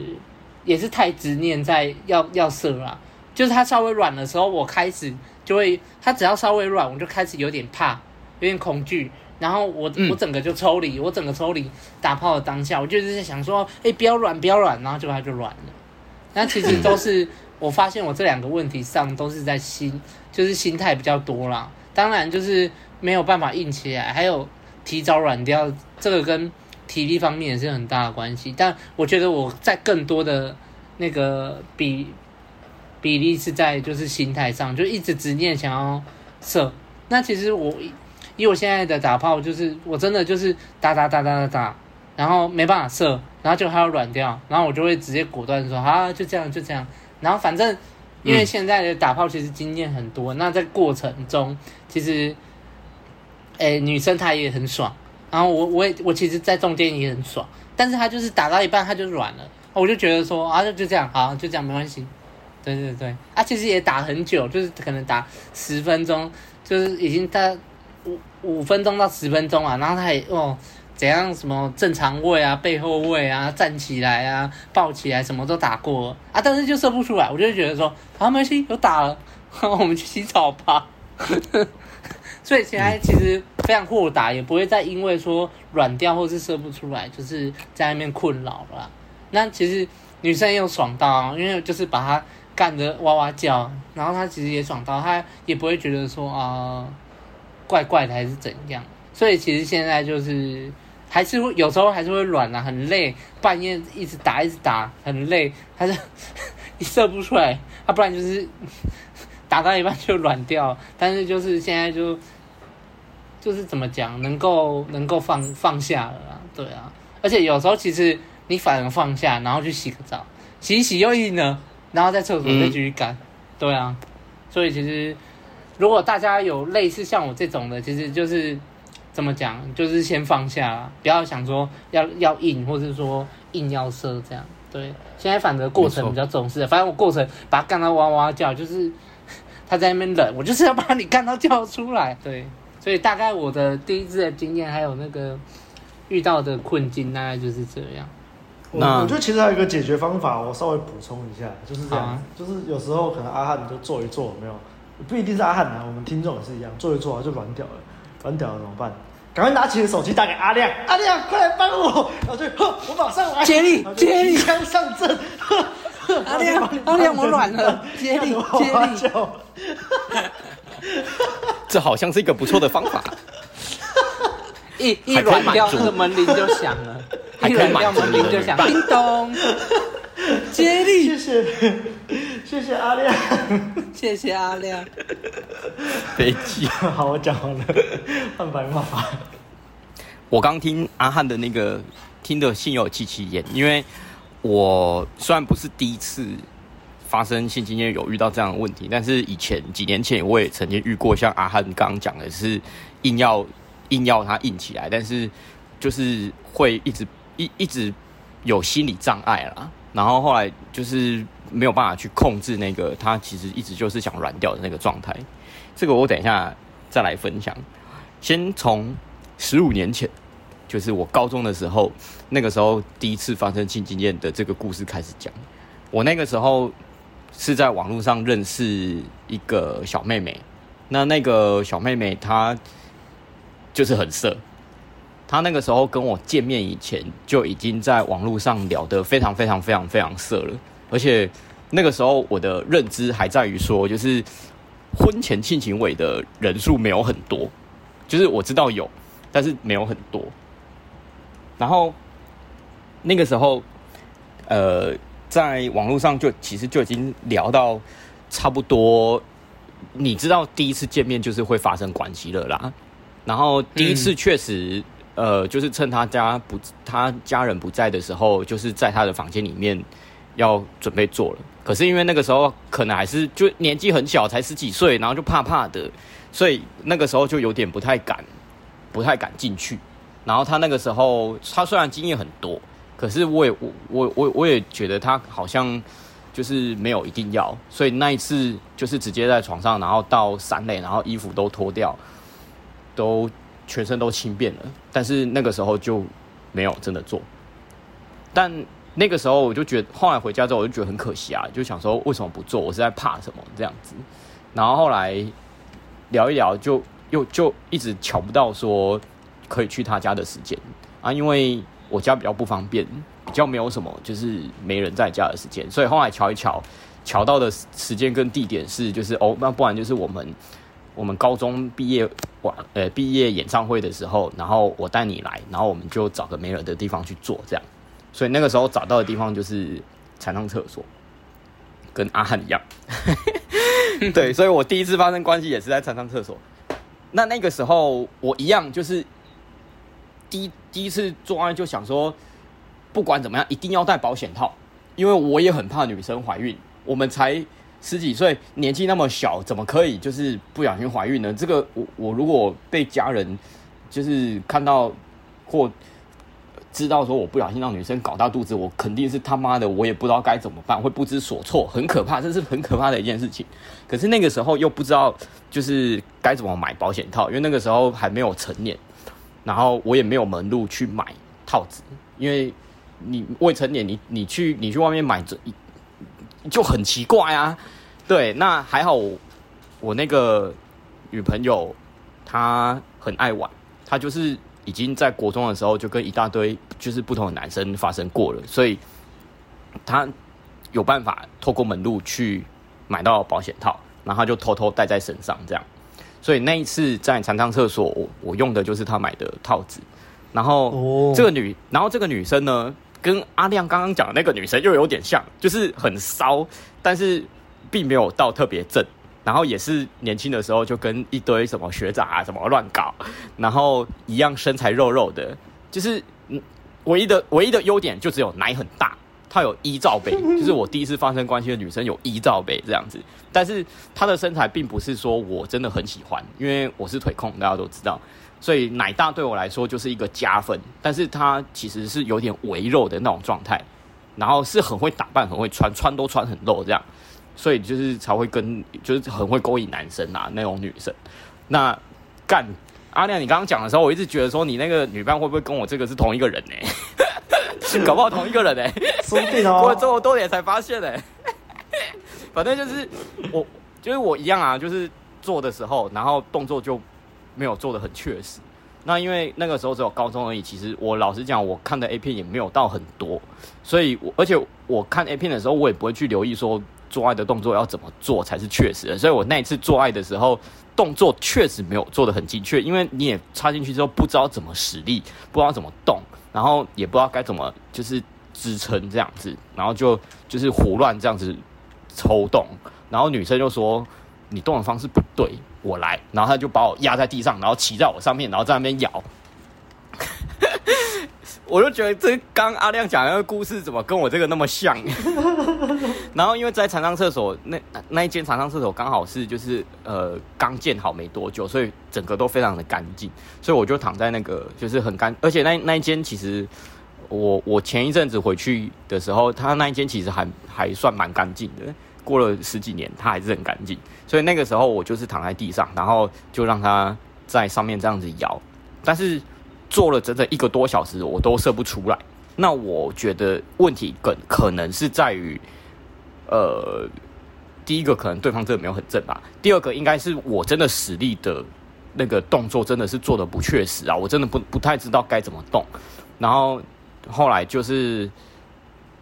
也是太执念在要要射啦。就是他稍微软的时候，我开始就会，他只要稍微软，我就开始有点怕，有点恐惧。然后我、嗯、我整个就抽离，我整个抽离打炮的当下，我就是在想说，哎、欸，不要软，不要软，然后结果他就软了。那其实都是我发现我这两个问题上都是在心，就是心态比较多啦。当然就是没有办法硬起来，还有。提早软掉，这个跟体力方面也是很大的关系。但我觉得我在更多的那个比比例是在就是心态上，就一直执念想要射。那其实我以我现在的打炮，就是我真的就是打打打打打打，然后没办法射，然后就还要软掉，然后我就会直接果断说啊，就这样就这样。然后反正因为现在的打炮其实经验很多，那在过程中其实，诶女生她也很爽，然后我我也我其实，在中间也很爽，但是她就是打到一半她就软了，我就觉得说啊就就这样好就这样没关系，对对对，啊其实也打很久，就是可能打十分钟，就是已经大五五分钟到十分钟啊，然后他也哦。怎样？什么正常位啊，背后位啊，站起来啊，抱起来，什么都打过啊，但是就射不出来。我就觉得说，好，没关系，有打了，我们去洗澡吧。所以现在其实非常豁达，也不会再因为说软掉或是射不出来，就是在那边困扰了。那其实女生也有爽到，因为就是把她干得哇哇叫，然后他其实也爽到，他也不会觉得说啊、怪怪的还是怎样。所以其实现在就是。还是会有时候还是会软啊，很累，半夜一直打一直打，很累，还是你射不出来，啊，不然就是打到一半就软掉。但是就是现在就就是怎么讲，能够能够放放下了啦，对啊。而且有时候其实你反而放下，然后去洗个澡，洗洗又硬了，然后在厕所再继续干，嗯、对啊。所以其实如果大家有类似像我这种的，其实就是。怎么讲？就是先放下，不要想说要要硬，或是说硬要射这样。对，现在反正过程比较重视。反正我过程把他干到哇哇叫，就是 他在那边冷，我就是要把你干到叫出来。对，所以大概我的第一次的经验，还有那个遇到的困境，大概就是这样。那我，我觉得其实还有一个解决方法，我稍微补充一下，就是这样，啊、就是有时候可能阿汉你就做一做，没有不一定是阿汉啊，我们听众也是一样，做一做就软掉了。软掉了怎么办？赶快拿起了手机打给阿亮，阿亮快来帮我！然后就呵，我马上来。接力，接力，枪上阵。阿亮，阿亮，我软了。接力，接力。这好像是一个不错的方法。一一软掉，这个门铃就响了。一软掉，门铃就响。叮咚。接力，谢谢，谢谢阿亮，谢谢阿亮。飞机，好，我讲完了，换白话。我刚听阿汉的那个，听得心有戚戚焉，因为我虽然不是第一次发生性经验有遇到这样的问题，但是以前几年前我也曾经遇过，像阿汉刚刚讲的是硬要硬要他硬起来，但是就是会一直一一直有心理障碍啦。然后后来就是没有办法去控制那个，他其实一直就是想软掉的那个状态。这个我等一下再来分享。先从十五年前，就是我高中的时候，那个时候第一次发生性经验的这个故事开始讲。我那个时候是在网络上认识一个小妹妹，那那个小妹妹她就是很色。他那个时候跟我见面以前就已经在网络上聊得非常非常非常非常色了，而且那个时候我的认知还在于说，就是婚前性行为的人数没有很多，就是我知道有，但是没有很多。然后那个时候，呃，在网络上就其实就已经聊到差不多，你知道第一次见面就是会发生关系了啦。然后第一次确实。呃，就是趁他家不，他家人不在的时候，就是在他的房间里面要准备做了。可是因为那个时候可能还是就年纪很小，才十几岁，然后就怕怕的，所以那个时候就有点不太敢，不太敢进去。然后他那个时候，他虽然经验很多，可是我也我我我也觉得他好像就是没有一定要，所以那一次就是直接在床上，然后到三垒，然后衣服都脱掉，都。全身都轻便了，但是那个时候就没有真的做。但那个时候我就觉得，后来回家之后我就觉得很可惜啊，就想说为什么不做？我是在怕什么这样子？然后后来聊一聊就，又就一直瞧不到说可以去他家的时间啊，因为我家比较不方便，比较没有什么就是没人在家的时间，所以后来瞧一瞧，瞧到的时间跟地点是就是哦，那不然就是我们。我们高中毕业晚，呃，毕业演唱会的时候，然后我带你来，然后我们就找个没人的地方去做，这样。所以那个时候找到的地方就是残障厕所，跟阿汉一样。对，所以我第一次发生关系也是在残障厕所。那那个时候我一样就是第第一次做爱就想说，不管怎么样一定要戴保险套，因为我也很怕女生怀孕。我们才十几岁，年纪那么小，怎么可以就是不小心怀孕呢？这个我我如果被家人就是看到或知道说我不小心让女生搞大肚子，我肯定是他妈的，我也不知道该怎么办，会不知所措，很可怕，这是很可怕的一件事情。可是那个时候又不知道就是该怎么买保险套，因为那个时候还没有成年。然后我也没有门路去买套子，因为你未成年，你你去你去外面买这就很奇怪啊。对，那还好我，我那个女朋友她很爱玩，她就是已经在国中的时候就跟一大堆就是不同的男生发生过了，所以她有办法透过门路去买到保险套，然后她就偷偷带在身上这样。所以那一次在残障厕所，我我用的就是她买的套子，然后这个女，oh. 然后这个女生呢，跟阿亮刚刚讲的那个女生又有点像，就是很骚，但是并没有到特别正，然后也是年轻的时候就跟一堆什么学长啊什么乱搞，然后一样身材肉肉的，就是嗯，唯一的唯一的优点就只有奶很大。她有一罩杯，就是我第一次发生关系的女生有一罩杯这样子，但是她的身材并不是说我真的很喜欢，因为我是腿控，大家都知道，所以奶大对我来说就是一个加分。但是她其实是有点微肉的那种状态，然后是很会打扮，很会穿，穿都穿很露这样，所以就是才会跟就是很会勾引男生啊那种女生。那干阿亮，你刚刚讲的时候，我一直觉得说你那个女伴会不会跟我这个是同一个人呢？搞不好同一个人呢、欸，说不定哦。过了这么多年才发现呢、欸，反正就是我，就是我一样啊，就是做的时候，然后动作就没有做的很确实。那因为那个时候只有高中而已，其实我老实讲，我看的 A 片也没有到很多，所以我而且我看 A 片的时候，我也不会去留意说做爱的动作要怎么做才是确实的。所以我那一次做爱的时候，动作确实没有做得很精确，因为你也插进去之后不知道怎么使力，不知道怎么动。然后也不知道该怎么就是支撑这样子，然后就就是胡乱这样子抽动，然后女生就说你动的方式不对，我来，然后她就把我压在地上，然后骑在我上面，然后在那边咬。我就觉得这刚阿亮讲那个故事怎么跟我这个那么像？然后因为在长上厕所那那一间长上厕所刚好是就是呃刚建好没多久，所以整个都非常的干净，所以我就躺在那个就是很干，而且那那一间其实我我前一阵子回去的时候，他那一间其实还还算蛮干净的，过了十几年它还是很干净，所以那个时候我就是躺在地上，然后就让他在上面这样子摇，但是。做了整整一个多小时，我都射不出来。那我觉得问题更可能是在于，呃，第一个可能对方真的没有很正吧。第二个应该是我真的实力的那个动作真的是做的不确实啊，我真的不不太知道该怎么动。然后后来就是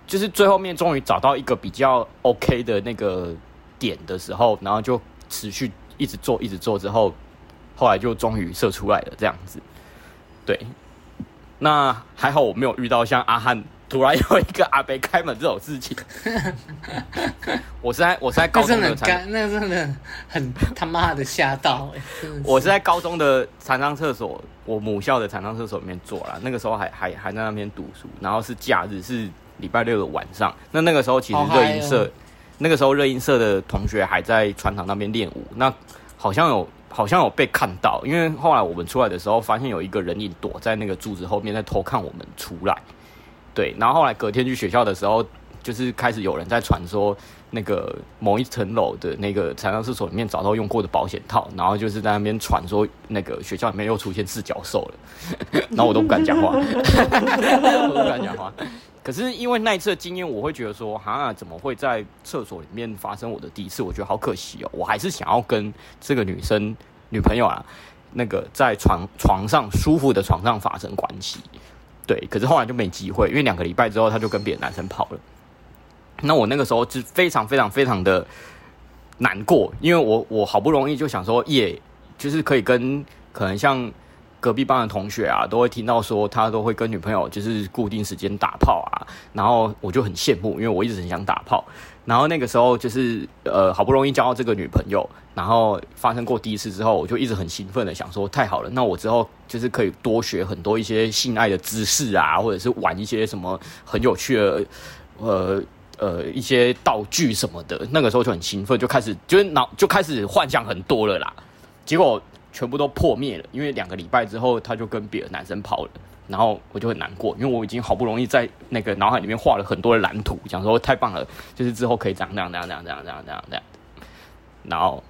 就是最后面终于找到一个比较 OK 的那个点的时候，然后就持续一直做一直做之后，后来就终于射出来了这样子。对，那还好我没有遇到像阿汉突然有一个阿伯开门这种事情。我是在我是在高中的残，那真的很他妈的吓到哎！我是在高中的残障 厕所，我母校的残障厕所里面做了。那个时候还还还在那边读书，然后是假日，是礼拜六的晚上。那那个时候其实热音社，那个时候热音社的同学还在船厂那边练舞。那好像有。好像有被看到，因为后来我们出来的时候，发现有一个人影躲在那个柱子后面，在偷看我们出来。对，然后后来隔天去学校的时候，就是开始有人在传说那个某一层楼的那个残障厕所里面找到用过的保险套，然后就是在那边传说那个学校里面又出现四脚兽了，然后我都不敢讲话，我都不敢讲话。可是因为那一次的经验，我会觉得说，哈，怎么会在厕所里面发生我的第一次？我觉得好可惜哦。我还是想要跟这个女生女朋友啊，那个在床床上舒服的床上发生关系。对，可是后来就没机会，因为两个礼拜之后，他就跟别的男生跑了。那我那个时候就非常非常非常的难过，因为我我好不容易就想说，耶，就是可以跟可能像。隔壁班的同学啊，都会听到说他都会跟女朋友就是固定时间打炮啊，然后我就很羡慕，因为我一直很想打炮。然后那个时候就是呃，好不容易交到这个女朋友，然后发生过第一次之后，我就一直很兴奋的想说，太好了，那我之后就是可以多学很多一些性爱的知识啊，或者是玩一些什么很有趣的呃呃一些道具什么的。那个时候就很兴奋，就开始就是脑就开始幻想很多了啦。结果全部都破灭了，因为两个礼拜之后他就跟别的男生跑了。然后我就很难过，因为我已经好不容易在那个脑海里面画了很多的蓝图，想说太棒了，就是之后可以这样这样这样这样这样这样这样这样，然后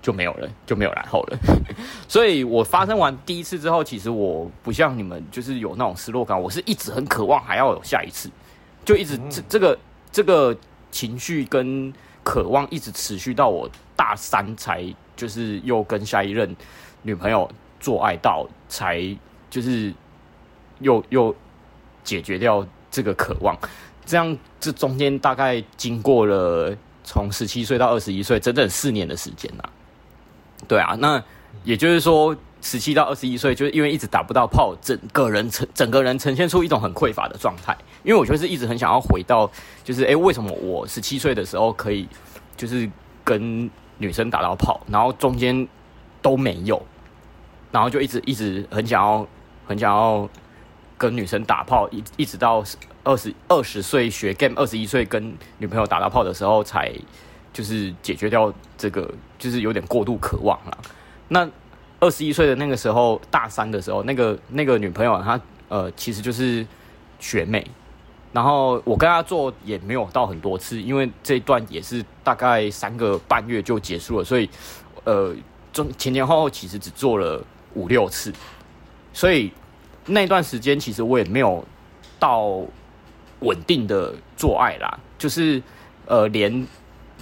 就没有了，就没有然后了。所以我发生完第一次之后，其实我不像你们，就是有那种失落感，我是一直很渴望还要有下一次，就一直这这个这个情绪跟渴望一直持续到我大三才就是又跟下一任女朋友做爱到才就是。又又解决掉这个渴望，这样这中间大概经过了从十七岁到二十一岁，整整四年的时间呐。对啊，那也就是说，十七到二十一岁，就是因为一直打不到炮，整个人呈整个人呈现出一种很匮乏的状态。因为我就是一直很想要回到，就是哎，为什么我十七岁的时候可以就是跟女生打到炮，然后中间都没有，然后就一直一直很想要很想要。跟女生打炮一一直到二十二十岁学 game，二十一岁跟女朋友打到炮的时候，才就是解决掉这个，就是有点过度渴望了。那二十一岁的那个时候，大三的时候，那个那个女朋友她呃其实就是学妹，然后我跟她做也没有到很多次，因为这一段也是大概三个半月就结束了，所以呃中前前后后其实只做了五六次，所以。那段时间其实我也没有到稳定的做爱啦，就是呃连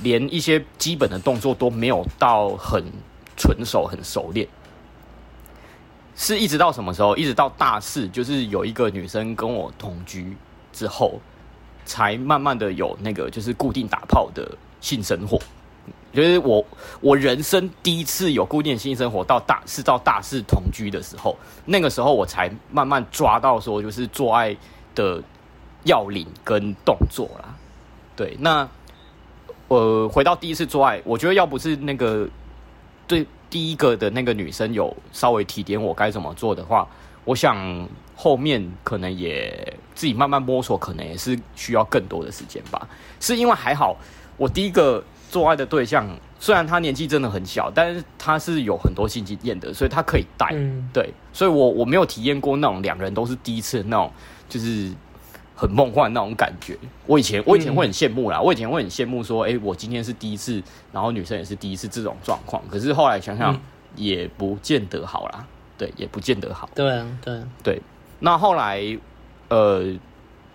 连一些基本的动作都没有到很纯熟很熟练，是一直到什么时候？一直到大四，就是有一个女生跟我同居之后，才慢慢的有那个就是固定打炮的性生活。就是我，我人生第一次有固定性生活，到大是到大四同居的时候，那个时候我才慢慢抓到说，就是做爱的要领跟动作啦。对，那呃，回到第一次做爱，我觉得要不是那个对第一个的那个女生有稍微提点我该怎么做的话，我想后面可能也自己慢慢摸索，可能也是需要更多的时间吧。是因为还好，我第一个。做爱的对象虽然他年纪真的很小，但是他是有很多性经验的，所以他可以带。嗯、对，所以我我没有体验过那种两个人都是第一次那种，就是很梦幻那种感觉。我以前我以前会很羡慕啦，嗯、我以前会很羡慕说，哎、欸，我今天是第一次，然后女生也是第一次这种状况。可是后来想想，也不见得好啦，对，也不见得好。对啊，对啊对。那后来，呃，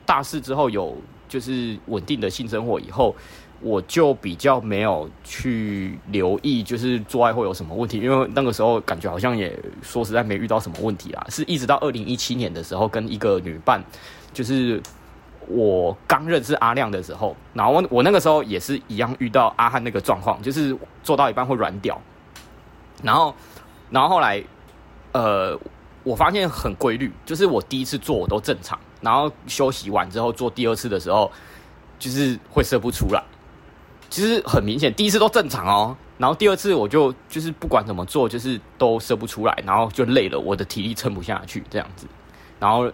大四之后有就是稳定的性生活以后。我就比较没有去留意，就是做爱会有什么问题，因为那个时候感觉好像也说实在没遇到什么问题啊。是一直到二零一七年的时候，跟一个女伴，就是我刚认识阿亮的时候，然后我我那个时候也是一样遇到阿汉那个状况，就是做到一半会软掉，然后然后后来呃，我发现很规律，就是我第一次做我都正常，然后休息完之后做第二次的时候，就是会射不出来。其实很明显，第一次都正常哦，然后第二次我就就是不管怎么做，就是都射不出来，然后就累了，我的体力撑不下去这样子，然后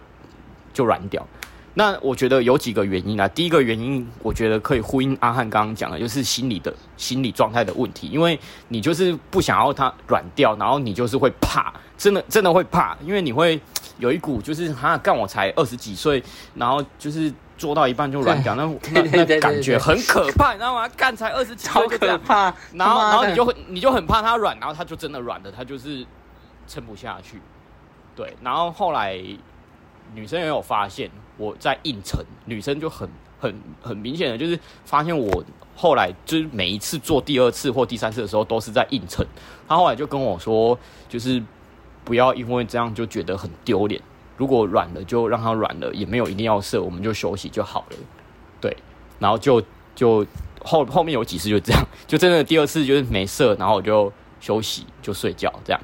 就软掉。那我觉得有几个原因啊，第一个原因我觉得可以呼应阿汉刚刚讲的，就是心理的心理状态的问题，因为你就是不想要它软掉，然后你就是会怕，真的真的会怕，因为你会有一股就是哈干我才二十几岁，然后就是。做到一半就软掉，那 那那感觉很可怕，你知道吗？干才二十几岁就这样，怕，然后然后你就会你就很怕它软，然后它就真的软了，它就是撑不下去。对，然后后来女生也有发现我在硬撑，女生就很很很明显的就是发现我后来就是每一次做第二次或第三次的时候都是在硬撑，她后来就跟我说，就是不要因为这样就觉得很丢脸。如果软了就让它软了，也没有一定要射，我们就休息就好了。对，然后就就后后面有几次就这样，就真的第二次就是没射，然后我就休息就睡觉这样。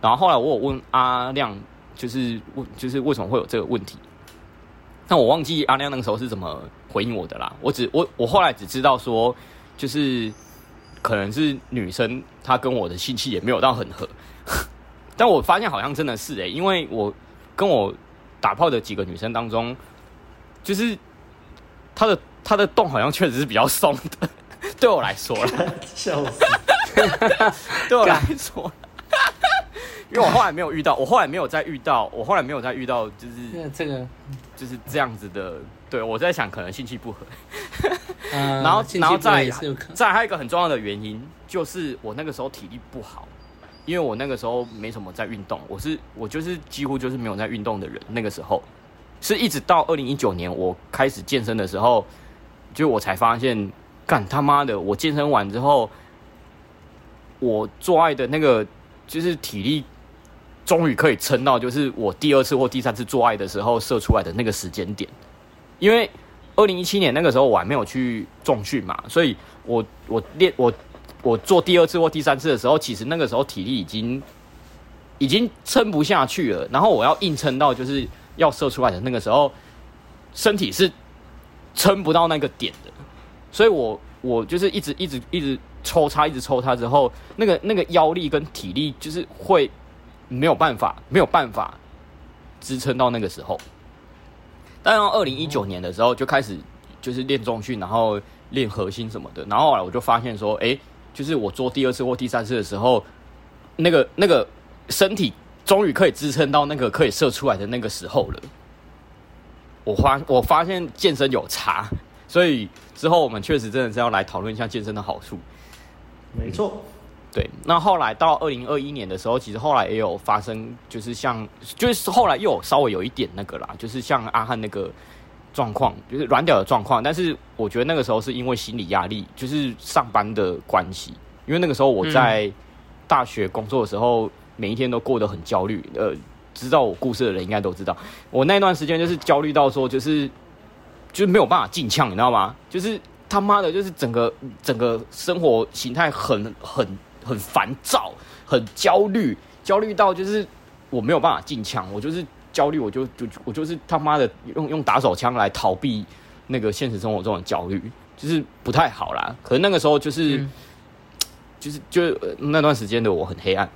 然后后来我有问阿亮，就是问就是为什么会有这个问题？但我忘记阿亮那个时候是怎么回应我的啦。我只我我后来只知道说，就是可能是女生她跟我的性气也没有到很合，但我发现好像真的是诶、欸，因为我跟我打炮的几个女生当中，就是她的她的洞好像确实是比较松的，对我来说了，笑死，对我来说。因为我后来没有遇到，我后来没有再遇到，我后来没有再遇到，就是这个，就是这样子的。对，我在想，可能性气不合。然后，然后再再还有一个很重要的原因，就是我那个时候体力不好，因为我那个时候没什么在运动，我是我就是几乎就是没有在运动的人。那个时候是一直到二零一九年我开始健身的时候，就我才发现，干他妈的，我健身完之后，我做爱的那个就是体力。终于可以撑到，就是我第二次或第三次做爱的时候射出来的那个时间点，因为二零一七年那个时候我还没有去重训嘛，所以我我练我我做第二次或第三次的时候，其实那个时候体力已经已经撑不下去了，然后我要硬撑到就是要射出来的那个时候，身体是撑不到那个点的，所以我我就是一直一直一直抽插，一直抽插之后，那个那个腰力跟体力就是会。没有办法，没有办法支撑到那个时候。但到二零一九年的时候就开始就是练重训，然后练核心什么的。然后后来我就发现说，哎，就是我做第二次或第三次的时候，那个那个身体终于可以支撑到那个可以射出来的那个时候了。我发我发现健身有差，所以之后我们确实真的是要来讨论一下健身的好处。没错。对，那后来到二零二一年的时候，其实后来也有发生，就是像，就是后来又有稍微有一点那个啦，就是像阿汉那个状况，就是软屌的状况。但是我觉得那个时候是因为心理压力，就是上班的关系。因为那个时候我在大学工作的时候，嗯、每一天都过得很焦虑。呃，知道我故事的人应该都知道，我那段时间就是焦虑到说，就是就是没有办法进呛，你知道吗？就是他妈的，就是整个整个生活形态很很。很烦躁，很焦虑，焦虑到就是我没有办法进枪，我就是焦虑，我就就我就是他妈的用用打手枪来逃避那个现实生活中的焦虑，就是不太好啦。可能那个时候就是、嗯、就是就那段时间的我很黑暗，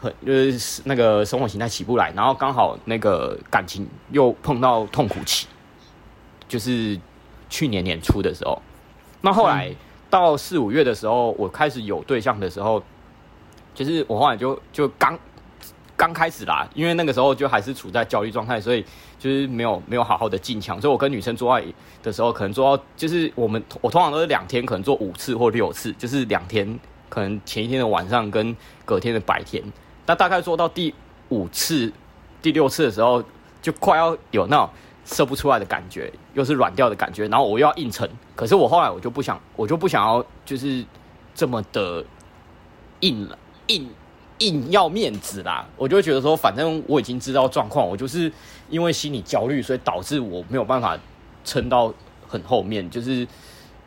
很就是那个生活形态起不来，然后刚好那个感情又碰到痛苦期，就是去年年初的时候，那后来。嗯到四五月的时候，我开始有对象的时候，就是我后来就就刚刚开始啦，因为那个时候就还是处在焦虑状态，所以就是没有没有好好的进强。所以我跟女生做爱的时候，可能做到就是我们我通常都是两天，可能做五次或六次，就是两天，可能前一天的晚上跟隔天的白天。那大概做到第五次、第六次的时候，就快要有那种。射不出来的感觉，又是软掉的感觉，然后我又要硬撑。可是我后来我就不想，我就不想要，就是这么的硬了，硬硬要面子啦。我就觉得说，反正我已经知道状况，我就是因为心理焦虑，所以导致我没有办法撑到很后面。就是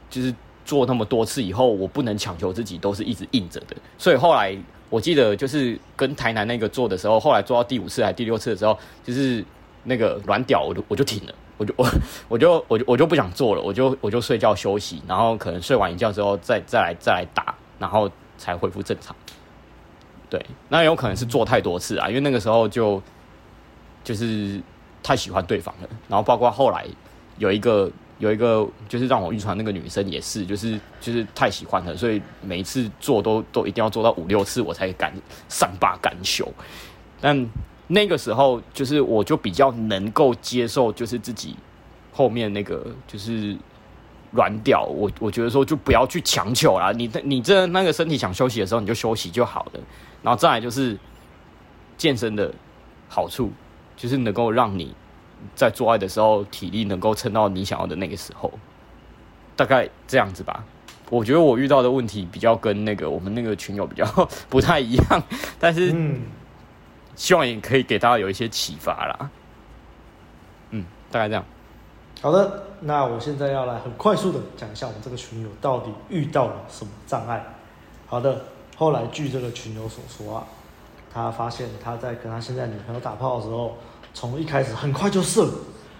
就是做那么多次以后，我不能强求自己都是一直硬着的。所以后来我记得就是跟台南那个做的时候，后来做到第五次还是第六次的时候，就是。那个软屌，我就我就停了，我就我 我就我就我就不想做了，我就我就睡觉休息，然后可能睡完一觉之后再再来再来打，然后才恢复正常。对，那有可能是做太多次啊，因为那个时候就就是太喜欢对方了，然后包括后来有一个有一个就是让我晕船那个女生也是，就是就是太喜欢了，所以每一次做都都一定要做到五六次我才敢善罢甘休，但。那个时候，就是我就比较能够接受，就是自己后面那个就是软屌，我我觉得说就不要去强求啦。你你这那个身体想休息的时候，你就休息就好了。然后再来就是健身的好处，就是能够让你在做爱的时候体力能够撑到你想要的那个时候，大概这样子吧。我觉得我遇到的问题比较跟那个我们那个群友比较 不太一样，但是。希望也可以给大家有一些启发啦。嗯，大概这样。好的，那我现在要来很快速的讲一下我们这个群友到底遇到了什么障碍。好的，后来据这个群友所说啊，他发现他在跟他现在女朋友打炮的时候，从一开始很快就射，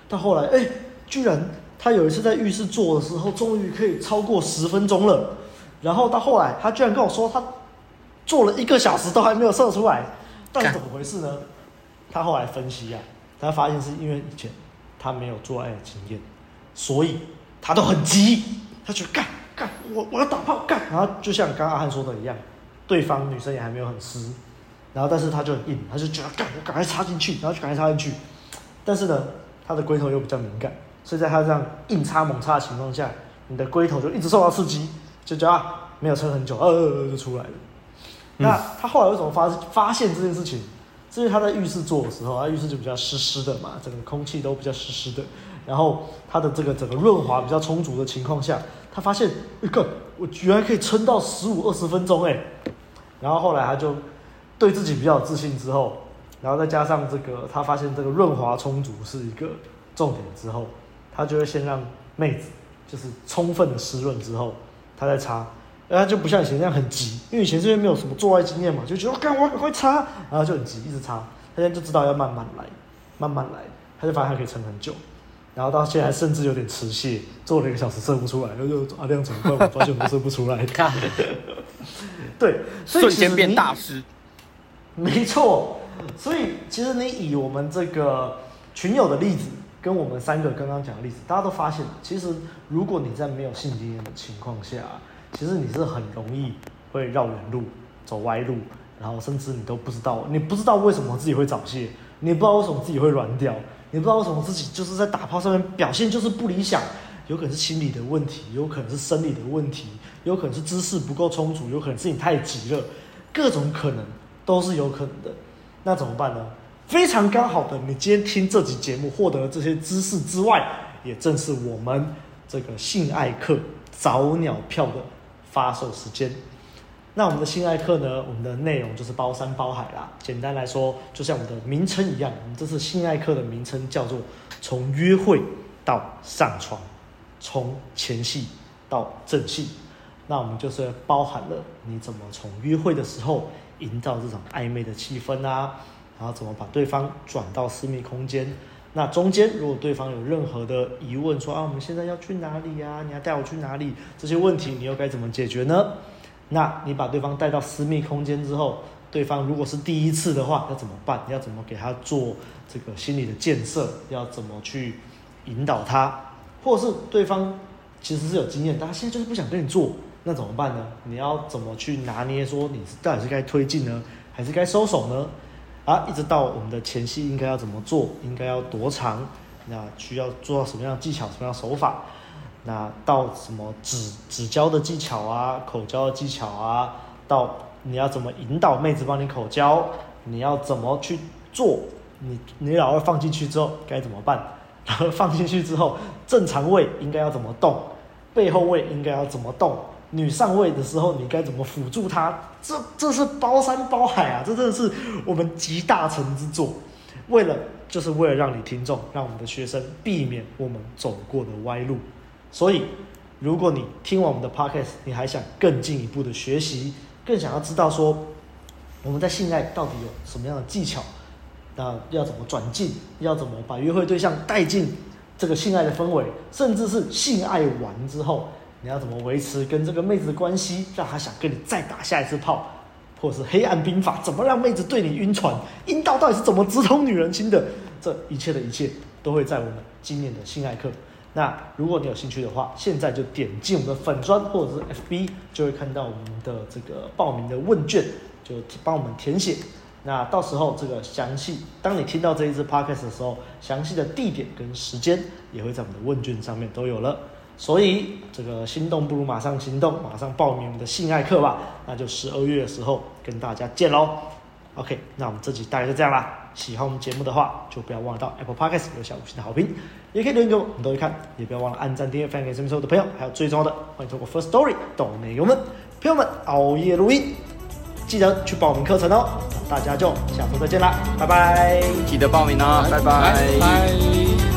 到后来哎、居然他有一次在浴室做的时候，终于可以超过十分钟了。然后到后来，他居然跟我说，他做了一个小时都还没有射出来，到底怎么回事呢？他后来分析啊，他发现是因为以前他没有做爱的经验，所以他都很急，他就干干我我要打炮干，然后就像刚刚阿汉说的一样，对方女生也还没有很湿，然后但是他就很硬，他就觉得干我赶快插进去，然后就赶快插进去，但是呢，他的龟头又比较敏感，所以在他这样硬插猛插的情况下，你的龟头就一直受到刺激。就叫他没有撑很久，呃呃呃就出来了。那他后来为什么发发现这件事情？是因为他在浴室做的时候，他浴室就比较湿湿的嘛，整个空气都比较湿湿的。然后他的这个整个润滑比较充足的情况下，他发现，一、个我居然可以撑到十五二十分钟哎。然后后来他就对自己比较有自信之后，然后再加上这个他发现这个润滑充足是一个重点之后，他就会先让妹子就是充分的湿润之后。他在擦，然后就不像以前那样很急，因为以前这边没有什么做爱经验嘛，就觉得干我赶快擦，然后就很急，一直擦。他现在就知道要慢慢来，慢慢来，他就发现他可以撑很久，然后到现在甚至有点迟泄，做了一个小时射不出来，然后就阿亮怎么办？我发现我射不出来，看，对，瞬间变大师，没错。所以其实你以我们这个群友的例子。跟我们三个刚刚讲的例子，大家都发现，其实如果你在没有性经验的情况下，其实你是很容易会绕远路、走歪路，然后甚至你都不知道，你不知道为什么自己会早泄，你不知道为什么自己会软掉，你不知道为什么自己就是在打炮上面表现就是不理想，有可能是心理的问题，有可能是生理的问题，有可能是姿势不够充足，有可能是你太急了，各种可能都是有可能的，那怎么办呢？非常刚好的，你今天听这集节目获得了这些知识之外，也正是我们这个性爱课早鸟票的发售时间。那我们的性爱课呢，我们的内容就是包山包海啦。简单来说，就像我们的名称一样，我们这次性爱课的名称叫做从约会到上床，从前戏到正戏。那我们就是包含了你怎么从约会的时候营造这种暧昧的气氛啊。然后怎么把对方转到私密空间？那中间如果对方有任何的疑问说，啊，我们现在要去哪里呀？你要带我去哪里？这些问题你又该怎么解决呢？那你把对方带到私密空间之后，对方如果是第一次的话，要怎么办？要怎么给他做这个心理的建设？要怎么去引导他？或者是对方其实是有经验，但他现在就是不想跟你做，那怎么办呢？你要怎么去拿捏？说你到底是该推进呢，还是该收手呢？啊，一直到我们的前戏应该要怎么做，应该要多长，那需要做到什么样的技巧，什么样的手法？那到什么指指交的技巧啊，口交的技巧啊，到你要怎么引导妹子帮你口交，你要怎么去做？你你老二放进去之后该怎么办？然 后放进去之后，正常位应该要怎么动？背后位应该要怎么动？女上位的时候，你该怎么辅助她？这这是包山包海啊！这真的是我们集大成之作。为了就是为了让你听众，让我们的学生避免我们走过的歪路。所以，如果你听完我们的 podcast，你还想更进一步的学习，更想要知道说我们在性爱到底有什么样的技巧，那要怎么转进，要怎么把约会对象带进这个性爱的氛围，甚至是性爱完之后。你要怎么维持跟这个妹子的关系，让她想跟你再打下一次炮，或者是黑暗兵法，怎么让妹子对你晕船？阴道到底是怎么直通女人心的？这一切的一切都会在我们今年的性爱课。那如果你有兴趣的话，现在就点进我们的粉专或者是 FB，就会看到我们的这个报名的问卷，就帮我们填写。那到时候这个详细，当你听到这一支 Podcast 的时候，详细的地点跟时间也会在我们的问卷上面都有了。所以，这个心动不如马上行动，马上报名我们的性爱课吧。那就十二月的时候跟大家见喽。OK，那我们这集大概就这样啦。喜欢我们节目的话，就不要忘了到 Apple Podcast 留下五星的好评，也可以留言给我，我们都会看。也不要忘了按赞、订阅、分享给身边所有的朋友。还有最重要的，欢迎透过 First Story 懂内容们，朋友们熬夜录音，记得去报名课程哦。大家就下周再见啦，拜拜！记得报名哦，拜拜。拜拜。